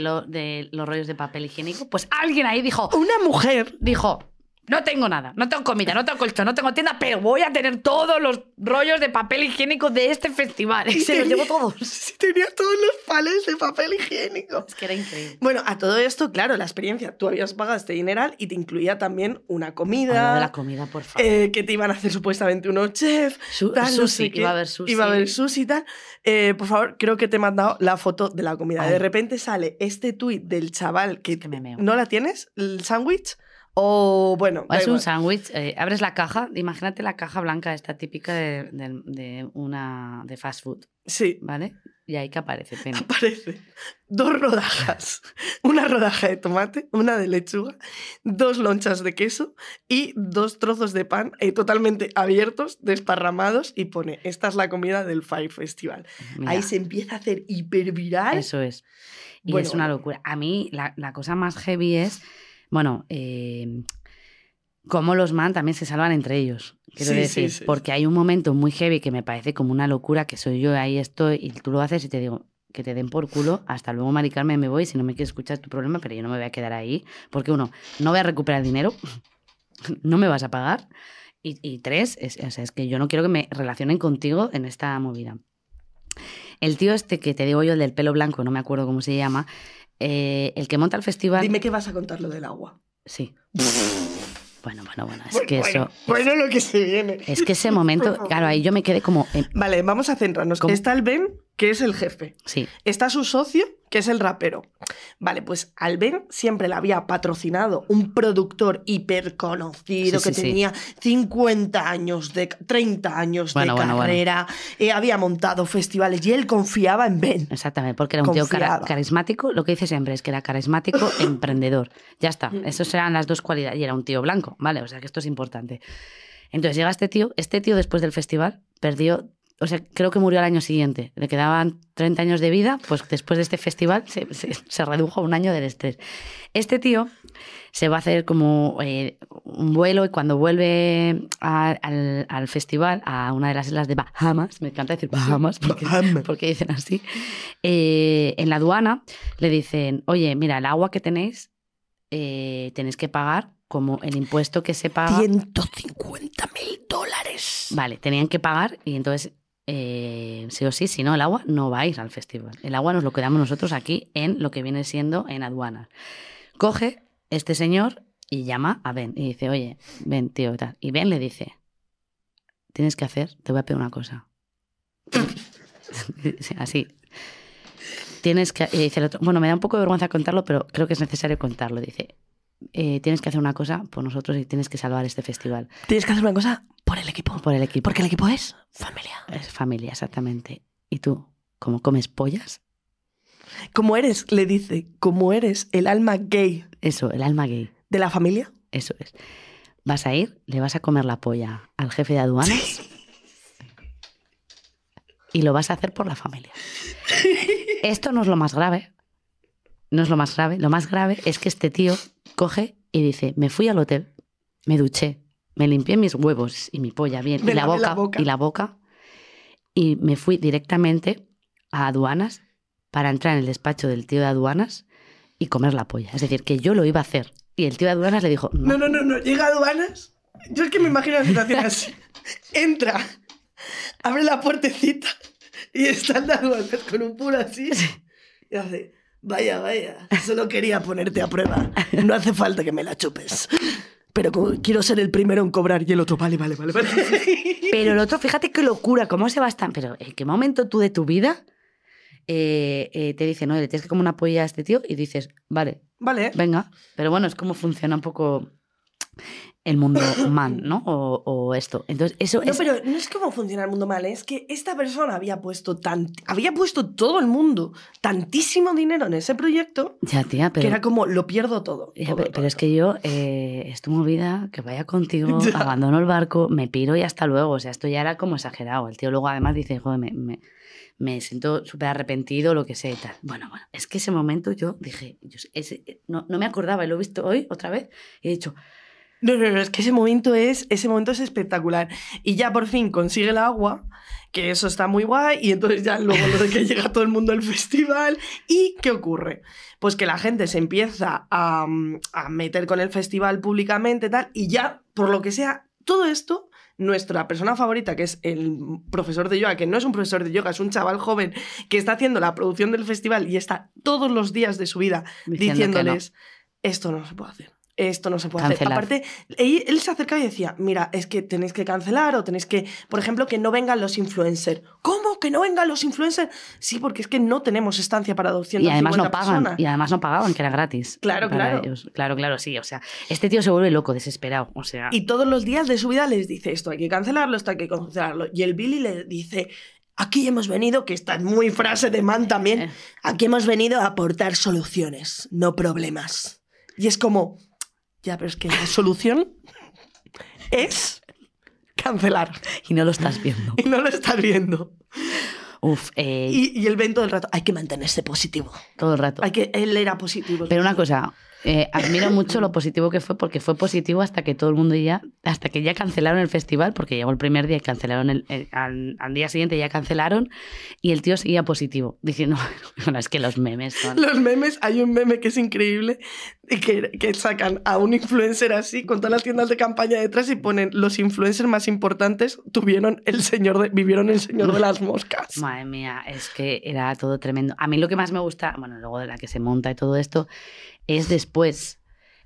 lo- de los rollos de papel higiénico? Pues alguien ahí dijo, Una mujer dijo, no tengo nada, no tengo comida, no tengo colchón, no tengo tienda, pero voy a tener todos los rollos de papel higiénico de este festival. Y <laughs> se los llevo todos. <laughs> Sí, tenía todos los pales de papel higiénico. Es que era increíble. Bueno, a todo esto, claro, la experiencia. Tú habías pagado este dineral y te incluía también una comida. de la comida, por favor. eh, que te iban a hacer supuestamente unos chefs. Su- tal, no sushi, sé iba a haber sushi. Iba a haber sushi y tal. Eh, por favor, creo que te he mandado la foto de la comida. Ay. De repente sale este tuit del chaval que, que me meo. ¿No la tienes? ¿El sándwich? O bueno. Es un sándwich, eh, abres la caja, imagínate la caja blanca esta típica de, de- de una de fast food, Sí, ¿vale? Y ahí que aparece pene. aparece dos rodajas. Una rodaja de tomate, una de lechuga, dos lonchas de queso y dos trozos de pan eh, totalmente abiertos, desparramados y pone, esta es la comida del Fire Festival. Mira, Ahí se empieza a hacer hiperviral. Eso es. Y Bueno, es una locura. A mí la, la cosa más heavy es, bueno, eh, cómo los man también se salvan entre ellos. Quiero Sí, decir, sí, porque hay un momento muy heavy que me parece como una locura, que soy yo, ahí estoy, y tú lo haces y te digo, que te den por culo, hasta luego, Mari Carmen, me voy, si no me quieres escuchar es tu problema, pero yo no me voy a quedar ahí, porque uno, no voy a recuperar dinero, <laughs> no me vas a pagar, y, y tres, es, o sea, es que yo no quiero que me relacionen contigo en esta movida. El tío este que te digo yo, el del pelo blanco, no me acuerdo cómo se llama, eh, el que monta el festival... Dime que vas a contar lo del agua. Sí. <laughs> Bueno, bueno, bueno, es Bueno, que eso... bueno, lo que se viene. Es que ese momento, <laughs> claro, ahí yo me quedé como... eh, Vale, vamos a centrarnos. ¿Cómo? Está el Ben, que es el jefe. sí, Está su socio, que es el rapero. Vale, pues al Ben siempre le había patrocinado un productor hiperconocido Sí, que sí, sí. tenía 50 años, de 30 años Bueno, de bueno, bueno. carrera, eh, había montado festivales y él confiaba en Ben. exactamente, porque era un tío carismático, lo que dice siempre es que era carismático, <laughs> emprendedor. Ya está, esas eran las dos cualidades. Y era un tío blanco, ¿vale? O sea que esto es importante. Entonces llega este tío, este tío después del festival perdió, o sea, creo que murió al año siguiente. Le quedaban 30 años de vida, pues después de este festival se, se- se redujo a un año del estrés. Este tío se va a hacer como eh, un vuelo y cuando vuelve a- al, al festival, a una de las islas de Bahamas, me encanta decir Bahamas porque, Bahamas. porque dicen así, eh, en la aduana le dicen, oye, mira, el agua que tenéis eh, tenéis que pagar como el impuesto que se paga. 150 mil dólares. Vale, tenían que pagar y entonces, eh, sí o sí, si no, el agua no va a ir al festival. El agua nos lo quedamos nosotros aquí en lo que viene siendo en aduanas. Coge este señor y llama a Ben y dice, oye, Ben, tío, tal. Y Ben le dice, tienes que hacer, te voy a pedir una cosa. <laughs> Sí, Así. Tienes que, y dice el otro, bueno, me da un poco de vergüenza contarlo, pero creo que es necesario contarlo. Dice, eh, tienes que hacer una cosa por nosotros y tienes que salvar este festival. Tienes que hacer una cosa por el equipo. Por el equipo. Porque el equipo es familia. Es familia, exactamente. ¿Y tú, cómo comes pollas? Como eres, le dice, como eres el alma gay Eso, el alma gay. de la familia. Eso es. Vas a ir, le vas a comer la polla al jefe de aduanas <laughs> y lo vas a hacer por la familia. Esto no es lo más grave. No es lo más grave. Lo más grave es que este tío coge y dice, me fui al hotel, me duché, me limpié mis huevos y mi polla bien, Me y la boca, la boca. y la boca, y me fui directamente a aduanas para entrar en el despacho del tío de aduanas y comer la polla. Es decir, que yo lo iba a hacer. Y el tío de aduanas le dijo, No, no, no, no. Llega a aduanas. Yo es que me imagino la situación así. <laughs> Entra, abre la puertecita y está el de aduanas con un puro así. Y hace, vaya, vaya, solo quería ponerte a prueba. No hace falta que me la chupes. Pero quiero ser el primero en cobrar y el otro, vale, vale, vale, vale. <laughs> Pero el otro, fíjate qué locura, cómo se va estar. Pero ¿en qué momento tú de tu vida eh, eh, te dice, no, le tienes que como una polla a este tío? Y dices, vale, Vale. venga. Pero bueno, es como funciona un poco el mundo <coughs> man, ¿no? O, o esto. Entonces, eso No, es. pero no es como funciona el mundo mal, es que esta persona había puesto tan, había puesto todo el mundo tantísimo dinero en ese proyecto Ya, tía, pero. que era como lo pierdo todo. Ya, todo, pero, es que yo eh, es tu movida, que vaya contigo, <laughs> Ya. abandono el barco, me piro y hasta luego. O sea, esto ya era como exagerado. El tío luego además dice, joder, me, me, me siento súper arrepentido, lo que sea y tal. Bueno, bueno, es que ese momento yo dije, yo, ese- no, no me acordaba y lo he visto hoy otra vez y he dicho, No, no, no, es que ese momento es, ese momento es espectacular. Y ya por fin consigue el agua, que eso está muy guay, y entonces ya luego lo de que <laughs> llega todo el mundo al festival. ¿Y qué ocurre? Pues que la gente se empieza a, a meter con el festival públicamente tal, y ya, por lo que sea, todo esto nuestra persona favorita, que es el profesor de yoga, que no es un profesor de yoga, es un chaval joven que está haciendo la producción del festival y está todos los días de su vida Diciendo diciéndoles, esto no se puede hacer. Esto no se puede Cancelar. hacer. Aparte, él, él se acercaba y decía, mira, es que tenéis que cancelar o tenéis que, por ejemplo, que no vengan los influencers. ¿Cómo que no vengan los influencers? Sí, porque es que no tenemos estancia para 250 Y además no pagan. personas. Y además no pagaban, que era gratis. Claro, claro. ellos. Claro, claro, sí. O sea, este tío se vuelve loco, desesperado. O sea, Y todos los días de su vida les dice esto hay que cancelarlo, esto hay que cancelarlo. Y el Billy le dice, aquí hemos venido, que esta es muy frase de man también, Eh. aquí hemos venido a aportar soluciones, no problemas. Y es como, ya, pero es que la solución es cancelar. y no lo estás viendo. Y no lo estás viendo. Uf, eh, Y, y el ven todo el rato, hay que mantenerse positivo. todo el rato. Hay que, él era positivo. Pero una cosa, eh, admiro mucho lo positivo que fue, porque fue positivo hasta que todo el mundo ya, hasta que ya cancelaron el festival, porque llegó el primer día y cancelaron el, el- al, al día siguiente ya cancelaron, y el tío seguía positivo, diciendo, <laughs> bueno, es que los memes son... Los memes, hay un meme que es increíble, que, que sacan a un influencer así, con todas las tiendas de campaña detrás y ponen los influencers más importantes tuvieron el señor de, vivieron el señor de las moscas. <laughs> Madre mía, es que era todo tremendo. A mí lo que más me gusta, bueno, luego de la que se monta y todo esto, es después,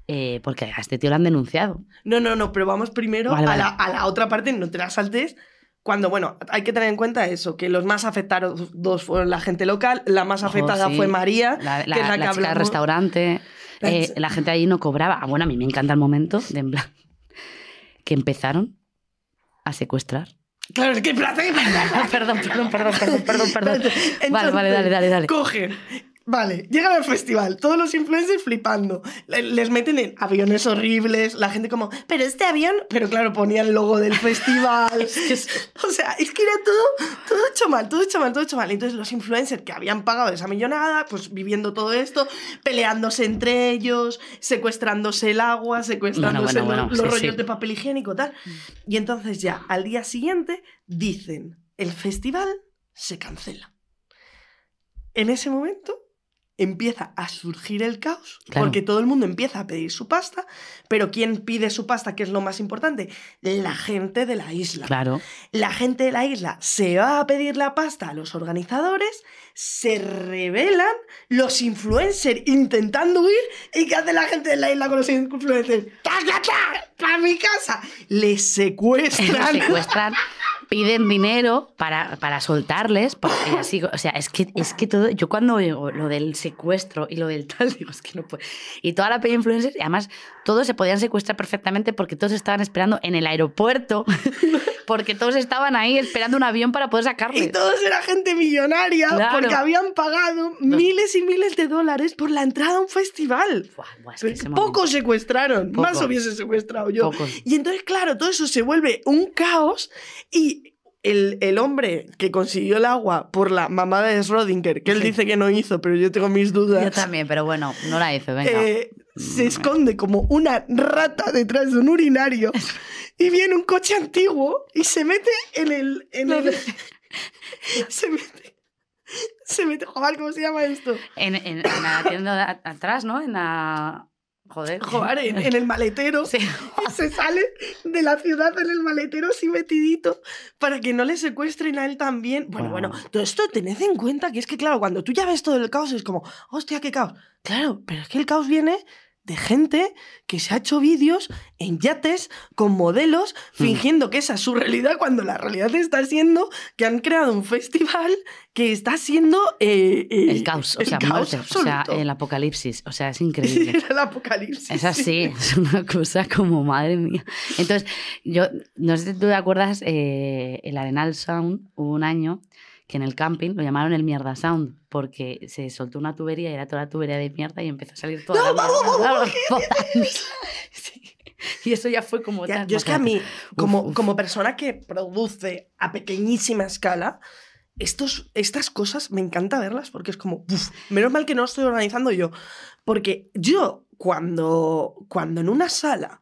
eh, porque a este tío lo han denunciado. No, no, no, pero vamos primero Vale, a, la, a la otra parte, no te la saltes. Cuando, bueno, hay que tener en cuenta eso, que los más afectados dos fueron la gente local, la más afectada sí. fue María, La, la- que es la, que chica del hablamos. restaurante, La eh, la gente allí no cobraba. Ah, bueno, a mí me encanta el momento de en plan que empezaron a secuestrar. Claro, es que plaza <laughs> perdón, perdón, perdón, perdón, perdón, perdón. <laughs> Entonces, Vale, vale, dale, dale, dale. Cogen. Vale, llegan al festival, todos los influencers flipando. Le- Les meten en aviones horribles, la gente como, pero este avión, pero claro, ponía el logo del festival. <laughs> o sea, es que era todo, todo hecho mal, todo hecho mal, todo hecho mal. Entonces los influencers que habían pagado esa millonada, pues viviendo todo esto, peleándose entre ellos, secuestrándose el agua, secuestrándose Bueno, bueno, los, bueno, los sí, rollos sí. de papel higiénico, tal. Y entonces ya, al día siguiente, dicen, el festival se cancela. En ese momento empieza a surgir el caos, Claro. porque todo el mundo empieza a pedir su pasta, pero ¿quién pide su pasta? Que es lo más importante, la gente de la isla. Claro. La gente de la isla se va a pedir la pasta a los organizadores, se rebelan los influencers intentando huir, ¿y qué hace la gente de la isla con los influencers? ¡Taca, ¡Para mi casa! Les secuestran. secuestran, <laughs> piden dinero para, para soltarles, así, o sea, es que, es que todo, yo cuando oigo lo del secuestro y lo del tal, <laughs> digo, es que no puedo. Y toda la peli influencers, y además todos se podían secuestrar perfectamente porque todos estaban esperando en el aeropuerto, <laughs> porque todos estaban ahí esperando un avión para poder Y sacarles. todos era gente millonaria Claro. porque habían pagado miles y miles de dólares por la entrada a un festival. Buah, buah, es que Pero ese momento- pocos secuestraron, Poco. más hubiese secuestrado yo. Pocos. Y entonces, claro, todo eso se vuelve un caos y el, el hombre que consiguió el agua por la mamada de Schrödinger, que él Sí. dice que no hizo, pero yo tengo mis dudas. Yo también, pero bueno, no la hizo, venga. eh, se esconde como una rata detrás de un urinario y viene un coche antiguo y se mete en el... En el <laughs> se mete... Se mete... Joder, ¿cómo se llama esto? En, en- en la tienda de atrás, ¿no? En la... Joder. Joder, en, en el maletero. Sí. Se sale de la ciudad en el maletero así metidito para que no le secuestren a él también. Bueno, Ah. bueno, todo esto tened en cuenta que es que, claro, cuando tú ya ves todo el caos es como, hostia, qué caos. Claro, pero es que el caos viene de gente que se ha hecho vídeos en yates con modelos Hmm. fingiendo que esa es su realidad cuando la realidad está siendo que han creado un festival que está siendo eh, eh, El caos, o el sea, caos muerte, o sea, el apocalipsis, o sea, es increíble. Era el apocalipsis. Es así, <laughs> es una cosa como madre mía. Entonces, yo no sé si tú te acuerdas, eh, el Arenal Sound hubo un año que en el camping lo llamaron el Mierda Sound porque se soltó una tubería y era toda la tubería de mierda y empezó a salir toda la mierda. <laughs> <laughs> Sí. Y eso ya fue como Ya, yo es que a mí, como, uf. como persona que produce a pequeñísima escala, estos, estas cosas me encanta verlas porque es como, uf, menos mal que no estoy organizando yo. Porque yo, cuando, cuando en una sala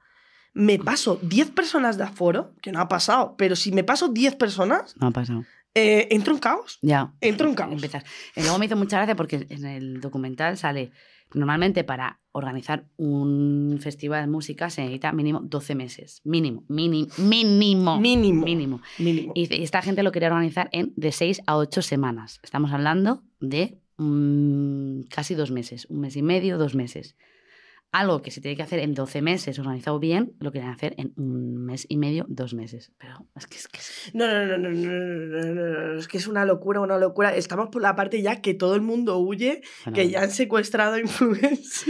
me paso 10 personas de aforo, que no ha pasado, pero si me paso 10 personas, No ha pasado. Eh, entro en caos. Ya. Entro en caos. Empezar. Y luego me hizo mucha gracia porque en el documental sale, normalmente para organizar un festival de música se necesita mínimo 12 meses. Mínimo, mínimo, mínimo. Mínimo. Mínimo. Mínimo. Y y esta gente lo quería organizar en de 6 a 8 semanas. Estamos hablando de mm, casi dos meses, un mes y medio, dos meses algo que se tiene que hacer en 12 meses organizado bien, lo quieren hacer en un mes y medio, dos meses. Pero es que es que... No, no, no, no, no, no, no, es que es una locura, una locura. Estamos por la parte ya que todo el mundo huye, bueno, que ya han secuestrado influencers.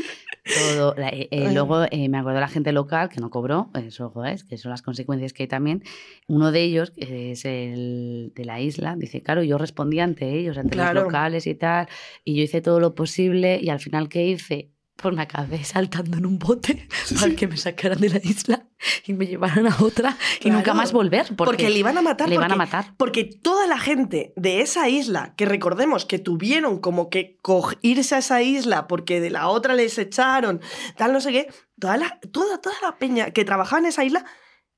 Todo, eh, eh, luego eh, me acuerdo de la gente local que no cobró, eso es, que son las consecuencias que hay también. Uno de ellos, que es el de la isla, dice, claro, yo respondí ante ellos, ante claro. los locales y tal, y yo hice todo lo posible y al final, ¿qué hice? Pues me acabé saltando en un bote <laughs> para que me sacaran de la isla y me llevaran a otra y Claro. nunca más volver. Porque, Porque, le iban a matar. le iban a porque- matar. Porque toda la gente de esa isla, que recordemos que tuvieron como que irse a esa isla porque de la otra les echaron, tal, no sé qué, toda la, toda, toda la peña que trabajaba en esa isla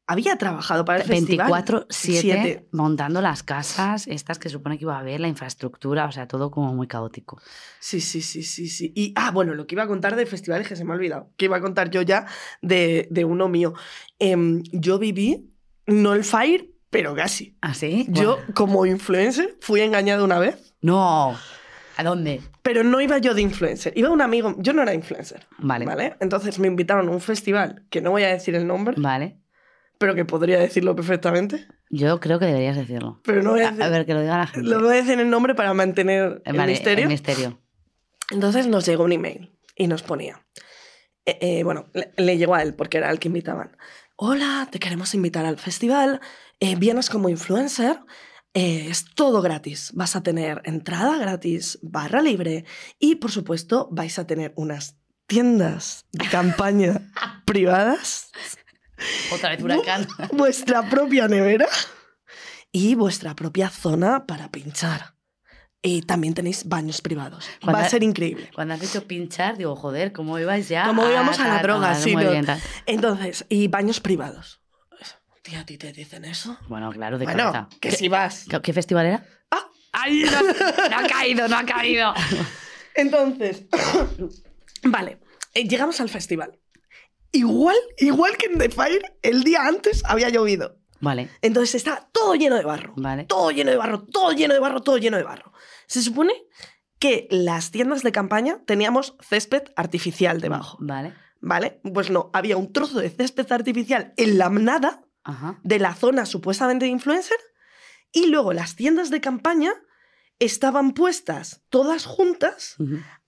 había trabajado para el festival. 24-7 Siete. montando las casas, estas que supone que iba a haber, la infraestructura, o sea, todo como muy caótico. Sí, sí, sí, sí, sí. Y, ah, bueno, lo que iba a contar de festivales que se me ha olvidado, que iba a contar yo ya de, de uno mío. Em, yo viví, no el Fire, pero casi. ¿Así? Yo, como influencer, fui engañado una vez, No. ¿A dónde? pero no iba yo de influencer, iba un amigo, yo no era influencer. Vale. ¿Vale? Entonces me invitaron a un festival, que no voy a decir el nombre, Vale. Pero que podría decirlo perfectamente. Yo creo que deberías decirlo. Pero no voy a decir, a ver, que lo diga la gente. lo voy a decir el nombre para mantener el Vale, misterio. El misterio. Entonces nos llegó un email y nos ponía, eh, eh, bueno, le, le llegó a él porque era el que invitaban. Hola, te queremos invitar al festival, eh, vienes como influencer, eh, es todo gratis. Vas a tener entrada gratis, barra libre y por supuesto vais a tener unas tiendas de campaña <laughs> privadas, Otra vez huracán. <laughs> vuestra propia nevera y vuestra propia zona para pinchar. Y también tenéis baños privados. Va Cuando- a ser increíble. Cuando has dicho pinchar, digo, joder, ¿cómo ibais ya? Cómo íbamos a la droga, sí, no. bien. Entonces, y baños privados. Tía, ¿a ti te dicen eso? Bueno, claro, de bueno, cabeza. que ¿Qué, si vas. qué- qué festival era? Ah, ¡Ay, no, no ha caído, no ha caído! <laughs> entonces, <coughs> vale, eh, llegamos al festival. Igual, igual que en The Fire, el día antes había llovido. Vale, Entonces estaba todo lleno de barro. vale. Todo lleno de barro, todo lleno de barro, todo lleno de barro. Se supone que las tiendas de campaña teníamos césped artificial debajo, Vale. ¿vale? Pues no, había un trozo de césped artificial en la nada Ajá. de la zona supuestamente de influencer y luego las tiendas de campaña estaban puestas todas juntas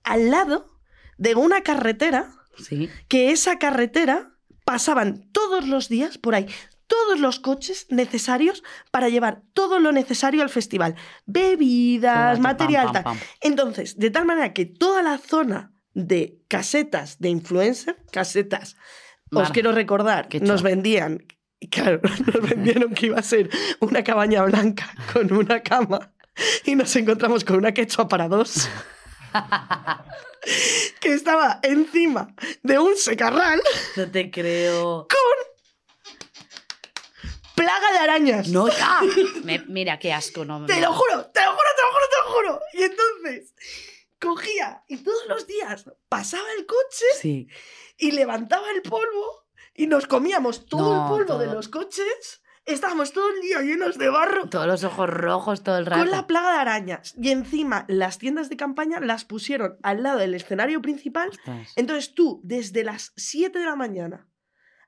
al lado de una carretera Sí. que esa carretera pasaban todos los días por ahí todos los coches necesarios para llevar todo lo necesario al festival. Bebidas, material, tal. Entonces, de tal manera que toda la zona de casetas de influencer, casetas, os quiero recordar, Qué nos vendían, claro, <laughs> nos vendieron que iba a ser una cabaña blanca con una cama y nos encontramos con una quechua para dos. <laughs> <laughs> que estaba encima de un secarral, No te creo. plaga de arañas. No, <laughs> ¡ah! Me- mira, qué asco, no. Te lo juro, te lo juro, te lo juro, te lo juro. Y entonces cogía y todos los días pasaba el coche Sí. y levantaba el polvo y nos comíamos todo No, el polvo de todo. los coches. Estábamos todo el día llenos de barro Todos los ojos rojos todo el rato. con la plaga de arañas. Y encima las tiendas de campaña las pusieron al lado del escenario principal. Ostras. Entonces tú, desde las 7 de la mañana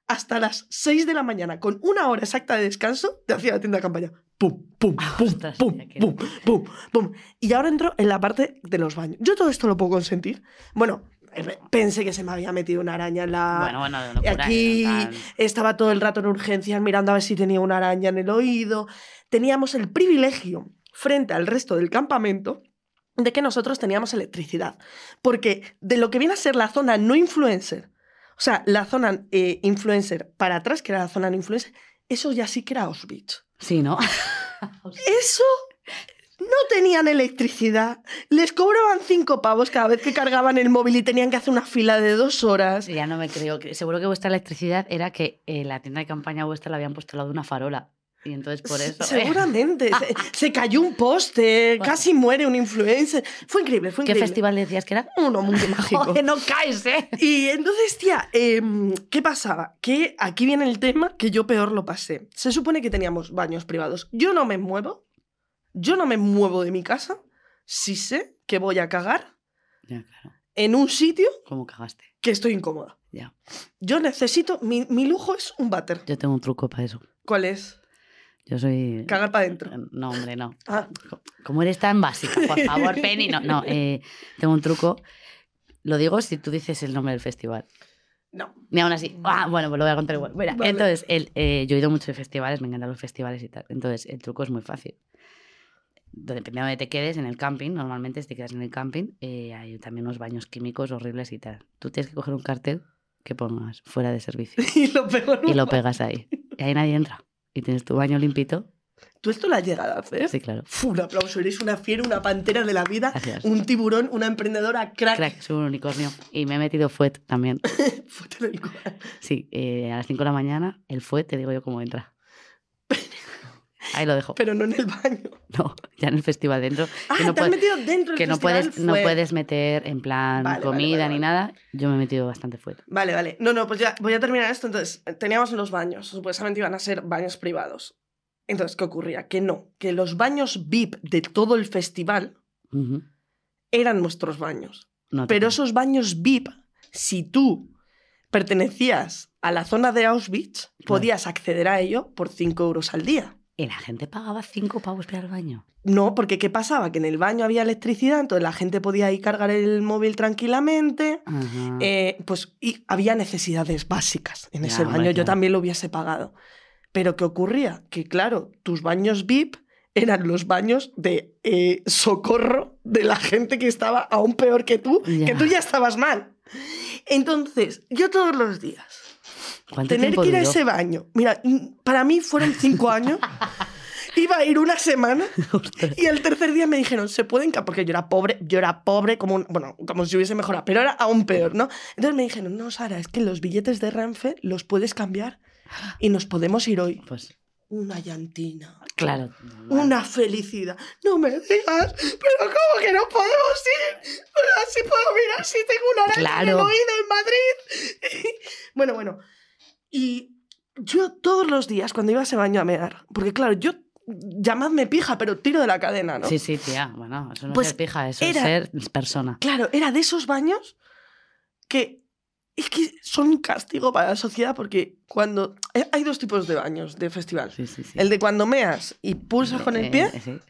hasta las 6 de la mañana, con una hora exacta de descanso, te hacía la tienda de campaña. Pum, pum, pum, Ostras, pum, qué- pum, pum, pum. Y ahora entro en la parte de los baños. ¿Yo todo esto lo puedo consentir? Bueno, pensé que se me había metido una araña en la... Bueno, bueno, de locura, Aquí ¿eh? Tal. estaba todo el rato en urgencias mirando a ver si tenía una araña en el oído. Teníamos el privilegio, frente al resto del campamento, de que nosotros teníamos electricidad. Porque de lo que viene a ser la zona no influencer, o sea, la zona eh, influencer para atrás, que era la zona no influencer, eso ya sí que era Auschwitz. Sí, ¿no? <laughs> Eso no tenían electricidad, les cobraban cinco pavos cada vez que cargaban el móvil y tenían que hacer una fila de dos horas. Ya no me creo. que Seguro que vuestra electricidad era que eh, la tienda de campaña vuestra la habían puesto al lado de una farola. Y entonces por eso. Se- Seguramente. se, se cayó un poste, Bueno. <laughs> casi muere un influencer. Fue increíble, fue ¿Qué increíble. festival decías que era? Uno muy <laughs> mágico. Joder, no caes, ¿eh? Y entonces, tía, em, ¿qué pasaba? Que aquí viene el tema que yo peor lo pasé. Se supone que teníamos baños privados. Yo no me muevo. Yo no me muevo de mi casa si sé que voy a cagar Ya, claro. en un sitio ¿Cómo cagaste? que estoy incómoda. Ya. Yo necesito, mi, mi lujo es un váter. Yo tengo un truco para eso. ¿Cuál es? Yo soy. Cagar para adentro. No, hombre, no. Ah, Co- Como eres tan básica, por <laughs> favor, Penny. No, no. eh, tengo un truco. Lo digo si tú dices el nombre del festival. no. Ni aún así. Ah, bueno, pues lo voy a contar igual. Mira, Vale. entonces, el, eh, yo he ido mucho de festivales, me encantan los festivales y tal. Entonces, el truco es muy fácil. Dependiendo de donde te quedes, en el camping, normalmente si te quedas en el camping, eh, hay también unos baños químicos horribles y tal. Tú tienes que coger un cartel que pongas fuera de servicio <laughs> Y lo pego en y lo pegas ahí. Y ahí nadie entra. Y tienes tu baño limpito. ¿Tú esto lo has llegado a hacer? Sí, claro. Fu, un aplauso. Eres una fiera, una pantera de la vida, Gracias. un tiburón, una emprendedora crack. Crack, soy un unicornio. Y me he metido fuet también. <laughs> Fútelo del cual. Sí, eh, a las 5 de la mañana, el fuet, te digo yo cómo entra. Ahí lo dejo. Pero no en el baño. <laughs> No, ya en el festival dentro. Ah, que no, te has puedes- metido dentro del que no festival, puedes, no puedes meter en plan Vale, comida vale, ni nada. Yo me he metido bastante fuet. Vale, vale. No, no, pues ya voy a terminar esto. Entonces, teníamos los baños. Supuestamente iban a ser baños privados. Entonces, ¿qué ocurría? Que no, que los baños VIP de todo el festival eran nuestros baños. No Pero creo. esos baños VIP, si tú pertenecías a la zona de Auschwitz, podías acceder a ello por 5 euros al día. Y la gente pagaba 5 pavos para al baño. No, porque ¿qué pasaba? Que en el baño había electricidad, entonces la gente podía ir cargar el móvil tranquilamente. Eh, pues y había necesidades básicas en Ya, ese baño. Yo también lo hubiese pagado. Pero ¿qué ocurría? Que claro, tus baños VIP eran los baños de eh, socorro de la gente que estaba aún peor que tú, Ya. que tú ya estabas mal. Entonces, yo todos los días, ¿Cuánto tener que ir a ese baño, mira, para mí fueron cinco <laughs> años, iba a ir una semana y el tercer día me dijeron, ¿se pueden? ca-?" Porque yo era pobre, yo era pobre como, un- bueno, como si hubiese mejorado, pero era aún peor, ¿no? Entonces me dijeron, no, Sara, es que los billetes de Renfe los puedes cambiar y nos podemos ir hoy. Pues Una llantina, claro. una felicidad. No me digas, pero ¿cómo que no podemos ir? Pero así puedo mirar si tengo una araña en el Claro. oído en Madrid. <laughs> bueno, bueno. Y yo todos los días cuando iba a ese baño a mear, porque claro, yo llamadme pija, pero tiro de la cadena, ¿no? Sí, sí, tía. Bueno, eso no Pues es ser pija, eso era- es ser persona. Claro, era de esos baños que es que son un castigo para la sociedad porque cuando eh, hay dos tipos de baños de festival. Sí, sí, sí. El de cuando meas y pulsas con el pie eh.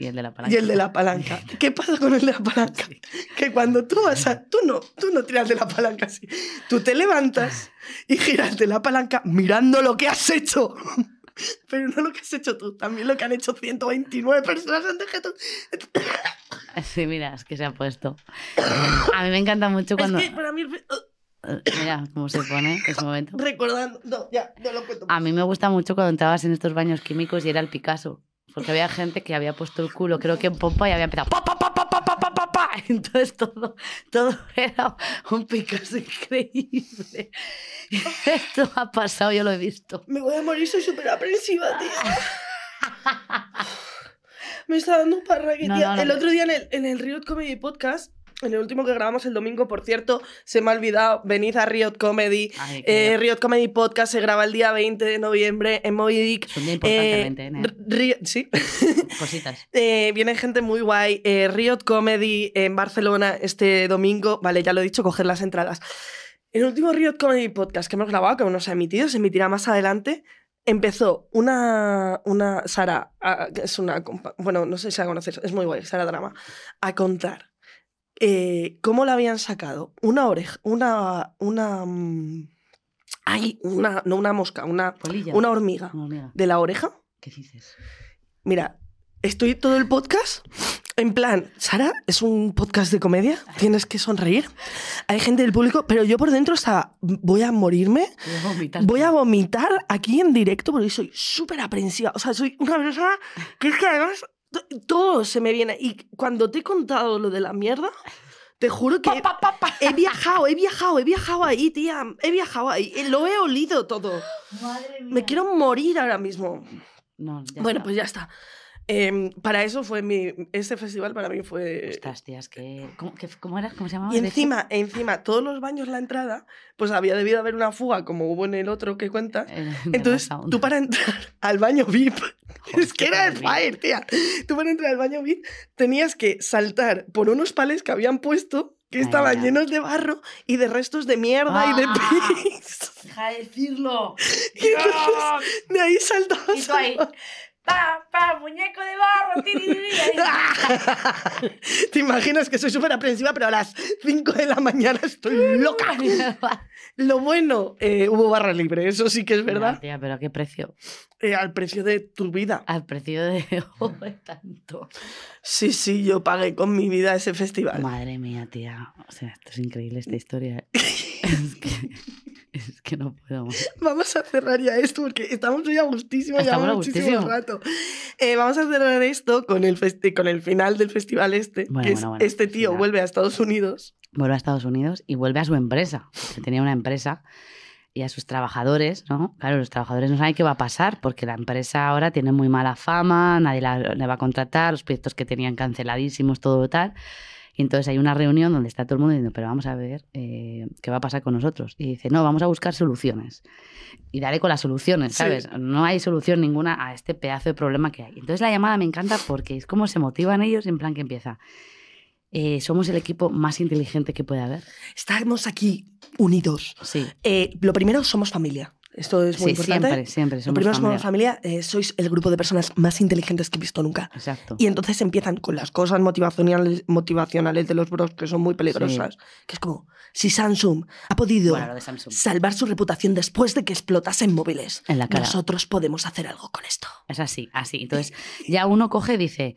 Y el de la palanca. y el de la palanca. ¿Qué pasa con el de la palanca? Sí. Que cuando tú vas a... Tú no, tú no tiras de la palanca así. Tú te levantas y giras de la palanca mirando lo que has hecho. Pero no lo que has hecho tú, también lo que han hecho 129 personas antes que tú. Sí, mira, es que se ha puesto. A mí me encanta mucho cuando. Es que para mí... Mira cómo se pone en ese momento. Recordando... No, ya, no lo cuento. A mí me gusta mucho cuando entrabas en estos baños químicos y era el Picasso. Porque había gente que había puesto el culo, creo que en pompa, y había empezado. Pa, pa, pa, pa, pa, pa, pa, pa, pa. <laughs> Entonces todo, todo era un Picasso increíble. <laughs> Esto ha pasado, yo lo he visto. Me voy a morir, soy súper aprensiva, tío. <laughs> Me está dando un parraque, No, no, no. El otro día en el, en el Riot Comedy Podcast, en el último que grabamos el domingo, por cierto, se me ha olvidado, venid a Riot Comedy. Ay, Eh, Riot Comedy Podcast se graba el día 20 de noviembre en Moby Dick. Es un día importante, Eh, 20, ¿eh? Riot- sí. <laughs> Cositas. Eh, viene gente muy guay. Riot Comedy en Barcelona este domingo. Vale, ya lo he dicho, coger las entradas. El último Riot Comedy Podcast que hemos grabado, que aún no se ha emitido, se emitirá más adelante. Empezó una, una Sara, ah, que es una, bueno, no sé si la conoces, es muy guay, Sara Drama, a contar eh, cómo la habían sacado una oreja, una, una, mm, ay, una, no una mosca, una, Polilla. una hormiga de la oreja ¿Qué dices? Mira, estoy todo el podcast en plan, Sara, es un podcast de comedia, tienes que sonreír. Hay gente del público, pero yo por dentro estaba, voy a morirme, Voy a vomitar. voy a vomitar aquí en directo porque soy súper aprensiva. O sea, soy una persona que es que además todo se me viene. Y cuando te he contado lo de la mierda, te juro que Pa, pa, pa, pa. he viajado, he viajado, he viajado ahí, tía. He viajado ahí. Lo he olido todo. Madre mía. Me quiero morir ahora mismo. No, ya bueno, está. pues ya está. Em, para eso fue mi. Ese festival para mí fue. Ostras, tías, que... ¿Cómo, que- cómo era? ¿Cómo se llamaba? Y encima, encima, todos los baños, la entrada, pues había debido haber una fuga, como hubo en el otro que cuenta. de Entonces, tú para entrar <laughs> al baño VIP, Joder, es que era el fire, tía. Tú para entrar al baño VIP tenías que saltar por unos pales que habían puesto que Ay, estaban ya. llenos de barro y de restos de mierda y de Ah. pis. Deja de decirlo. <laughs> Y entonces, de ahí saltabas. Pa, pa, muñeco de barro, tiri. <laughs> Te imaginas que soy súper aprensiva, pero a las 5 de la mañana estoy loca. <laughs> Lo bueno, eh, hubo barra libre, eso sí que es verdad, tía, pero a qué precio. eh, al precio de tu vida. Al precio de <laughs> Joder, tanto. Sí, sí, yo pagué con mi vida ese festival. Madre mía, tía. O sea, esto es increíble esta historia. es, que, <laughs> es que no puedo más. Vamos a cerrar ya esto porque estamos hoy a gustísimo, Estamos llevamos muchísimo rato. Eh, vamos a cerrar esto con el, con el final del festival este, Bueno, que bueno, bueno, este tío final. vuelve a Estados Unidos. Vuelve a Estados Unidos y vuelve a su empresa. que tenía una empresa y a sus trabajadores, ¿no? Claro, los trabajadores no saben qué va a pasar porque la empresa ahora tiene muy mala fama, nadie la, le va a contratar, los proyectos que tenían canceladísimos, todo tal. Y entonces hay una reunión donde está todo el mundo diciendo, pero vamos a ver eh, qué va a pasar con nosotros. Y dice, no, vamos a buscar soluciones. Y dale con las soluciones, Sí. ¿sabes? No hay solución ninguna a este pedazo de problema que hay. Entonces la llamada me encanta porque es como se motivan ellos en plan que empieza. eh, somos el equipo más inteligente que puede haber. Estamos aquí unidos. Sí, Eh, lo primero, somos familia. Esto es muy sí importante. siempre, siempre. Somos primero, familia. somos familia. eh, sois el grupo de personas más inteligentes que he visto nunca. Exacto. Y entonces empiezan con las cosas motivacionales, motivacionales de los bros que son muy peligrosas. Que es como, si Samsung ha podido Bueno, Samsung. salvar su reputación después de que explotasen móviles, En la cara. nosotros podemos hacer algo con esto. Es así, así. Entonces, ya uno coge y dice,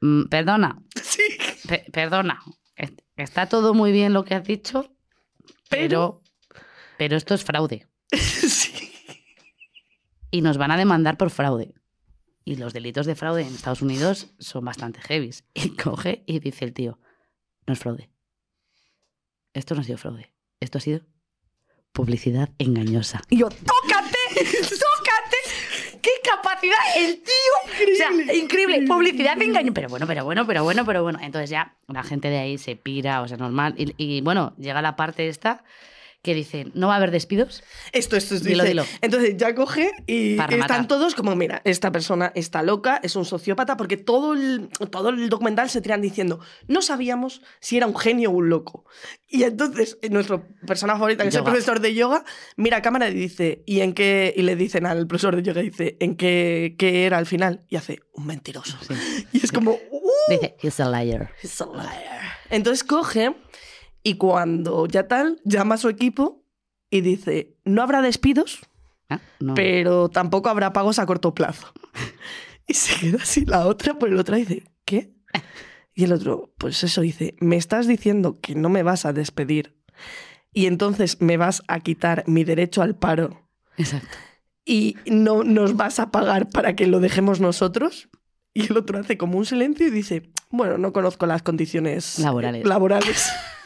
"Mm, perdona, Sí. pe- perdona, est- está todo muy bien lo que has dicho, pero, pero esto es fraude. <laughs> sí. Y nos van a demandar por fraude. Y los delitos de fraude en Estados Unidos son bastante heavies. <laughs> Y coge y dice el tío, no es fraude. Esto no ha sido fraude. Esto ha sido publicidad engañosa. Y yo, tócate, tócate. ¡Qué capacidad! El tío. O sea, increíble, publicidad de engaño. Pero bueno, pero bueno, pero bueno, pero bueno. Entonces ya la gente de ahí se pira, o sea, normal. Y, y, bueno, llega la parte esta que dice, no va a haber despidos. Esto, esto es Dilo, dilo. Entonces ya coge y Para están rematar. todos como, mira, esta persona está loca, es un sociópata, porque todo el, todo el documental se tiran diciendo, no sabíamos si era un genio o un loco. Y entonces eh, nuestro persona favorita, que es el Yoga. profesor de yoga, mira a cámara y dice, ¿y en qué? Y le dicen al profesor de yoga, dice, ¿en qué, qué era al final? Y hace, un mentiroso. Sí. Y es como, ¡uh! Dice, he's a liar. He's a liar. Entonces coge y cuando ya tal, llama a su equipo y dice, no habrá despidos, Ah, no. pero tampoco habrá pagos a corto plazo. <laughs> Y se queda así la otra, pero la otra dice, ¿qué? <laughs> Y el otro, pues eso dice, me estás diciendo que no me vas a despedir y entonces me vas a quitar mi derecho al paro Exacto. y no nos vas a pagar para que lo dejemos nosotros. Y el otro hace como un silencio y dice, bueno, no conozco las condiciones Laborales. laborales. <laughs>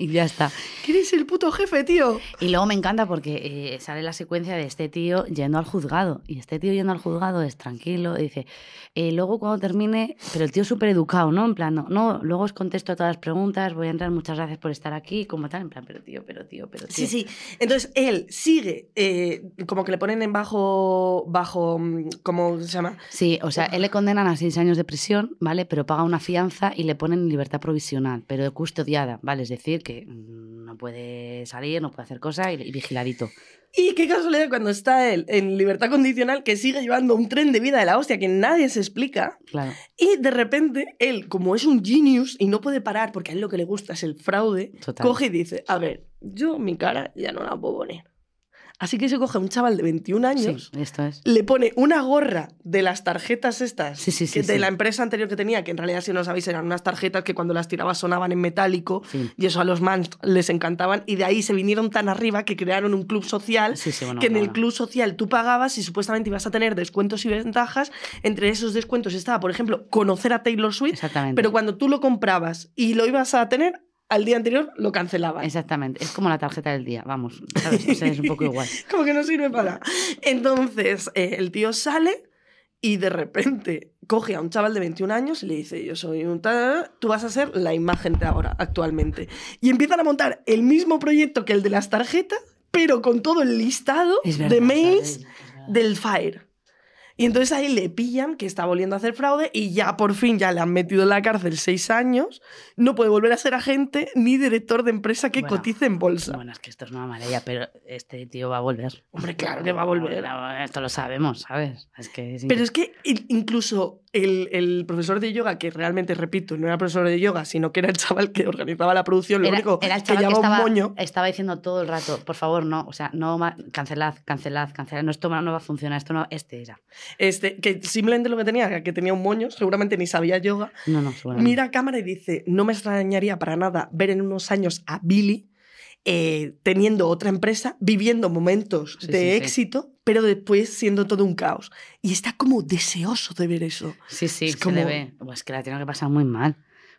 Y ya está. ¿Quién es el puto jefe, tío? Y luego me encanta porque eh, sale la secuencia de este tío yendo al juzgado. Y este tío yendo al juzgado es tranquilo. y dice, eh, luego cuando termine, pero el tío es súper educado, ¿no? En plan, no, no, luego os contesto a todas las preguntas, voy a entrar, muchas gracias por estar aquí, como tal. En plan, pero tío, pero tío, pero tío. Sí, sí. Entonces él sigue, eh, como que le ponen en bajo, bajo, mm, ¿cómo se llama? Sí, o sea, él le condenan a seis años de prisión, ¿vale? Pero paga una fianza y le ponen en libertad provisional, pero custodiada, ¿vale? Es decir, que mm, no puede salir, no puede hacer cosas y, y vigiladito. Y qué casualidad cuando está él en libertad condicional que sigue llevando un tren de vida de la hostia que nadie se explica. Claro. Y de repente él, como es un genius y no puede parar porque a él lo que le gusta es el fraude, Total. coge y dice, a ver, yo mi cara ya no la puedo poner. Así que se coge a un chaval de 21 años, Sí, esto es. le pone una gorra de las tarjetas estas Sí, sí, sí, que de la empresa anterior que tenía, que en realidad si no sabéis eran unas tarjetas que cuando las tirabas sonaban en metálico y eso a los mans les encantaban. Y de ahí se vinieron tan arriba que crearon un club social bueno, que en el club social tú pagabas y supuestamente ibas a tener descuentos y ventajas. Entre esos descuentos estaba, por ejemplo, conocer a Taylor Swift, pero cuando tú lo comprabas y lo ibas a tener, al día anterior lo cancelaban. Exactamente. Es como la tarjeta del día, vamos. ¿sabes? O sea, es un poco <laughs> igual. Como que no sirve para nada. Entonces, eh, el tío sale y de repente coge a un chaval de 21 años y le dice, yo soy un tal, tú vas a ser la imagen de ahora, actualmente. Y empiezan a montar el mismo proyecto que el de las tarjetas, pero con todo el listado verdad. de mails del Fire. Y entonces ahí le pillan que está volviendo a hacer fraude y ya por fin ya le han metido en la cárcel seis años. No puede volver a ser agente ni director de empresa que Bueno, cotice en bolsa. Bueno, es que esto es una maravilla, pero este tío va a volver. Hombre, claro que va a volver. Esto lo sabemos, ¿sabes? Es que es Pero es que incluso el, el profesor de yoga, que realmente, repito, no era profesor de yoga, sino que era el chaval que organizaba la producción, lo era, único era el que chaval que, llevaba estaba, un moño. estaba diciendo todo el rato, por favor, no, o sea, no, cancelad, cancelad, cancelad, no, esto no va a funcionar, esto no, este era. Este, que simplemente lo que tenía que tenía un moño, seguramente ni sabía yoga. No, no. Mira a cámara y dice, no me extrañaría para nada ver en unos años a Billy eh, teniendo otra empresa, viviendo momentos Sí, de sí, sí. éxito, pero después siendo todo un caos. Y está como deseoso de ver eso. Sí, sí, es se como- le ve. Pues que la tiene que pasar muy mal.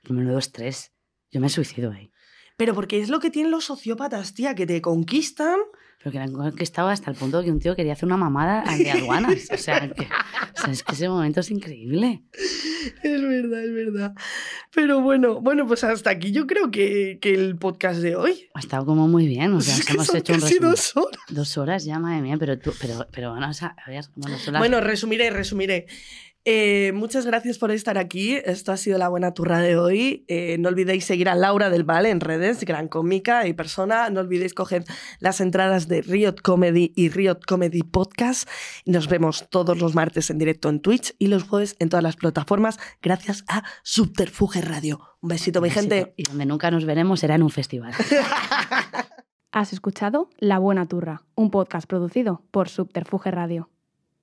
Menudo estrés. Yo me suicido ahí. Pero porque es lo que tienen los sociópatas, tía, que te conquistan Pero que, era- que estaba hasta el punto que un tío quería hacer una mamada de <laughs> aduanas. O sea, que, o sea, es que ese momento es increíble. Es verdad, es verdad. Pero bueno, bueno, pues hasta aquí yo creo que, que el podcast de hoy. Ha estado como muy bien. O sea, Es que hemos hecho un resumen. dos horas. Dos horas ya, madre mía, pero tú, pero, pero bueno, o sea, a ver, bueno, las- Bueno, resumiré, resumiré. Eh, muchas gracias por estar aquí. Esto ha sido la buena turra de hoy. Eh, no olvidéis seguir a Laura del Val en redes, gran cómica y persona. No olvidéis coger las entradas de Riot Comedy y Riot Comedy Podcast. Nos vemos todos los martes en directo en Twitch y los jueves en todas las plataformas gracias a Subterfuge Radio. Un besito, mi un besito. gente. Y donde nunca nos veremos será en un festival. <laughs> Has escuchado La Buena Turra, un podcast producido por Subterfuge Radio.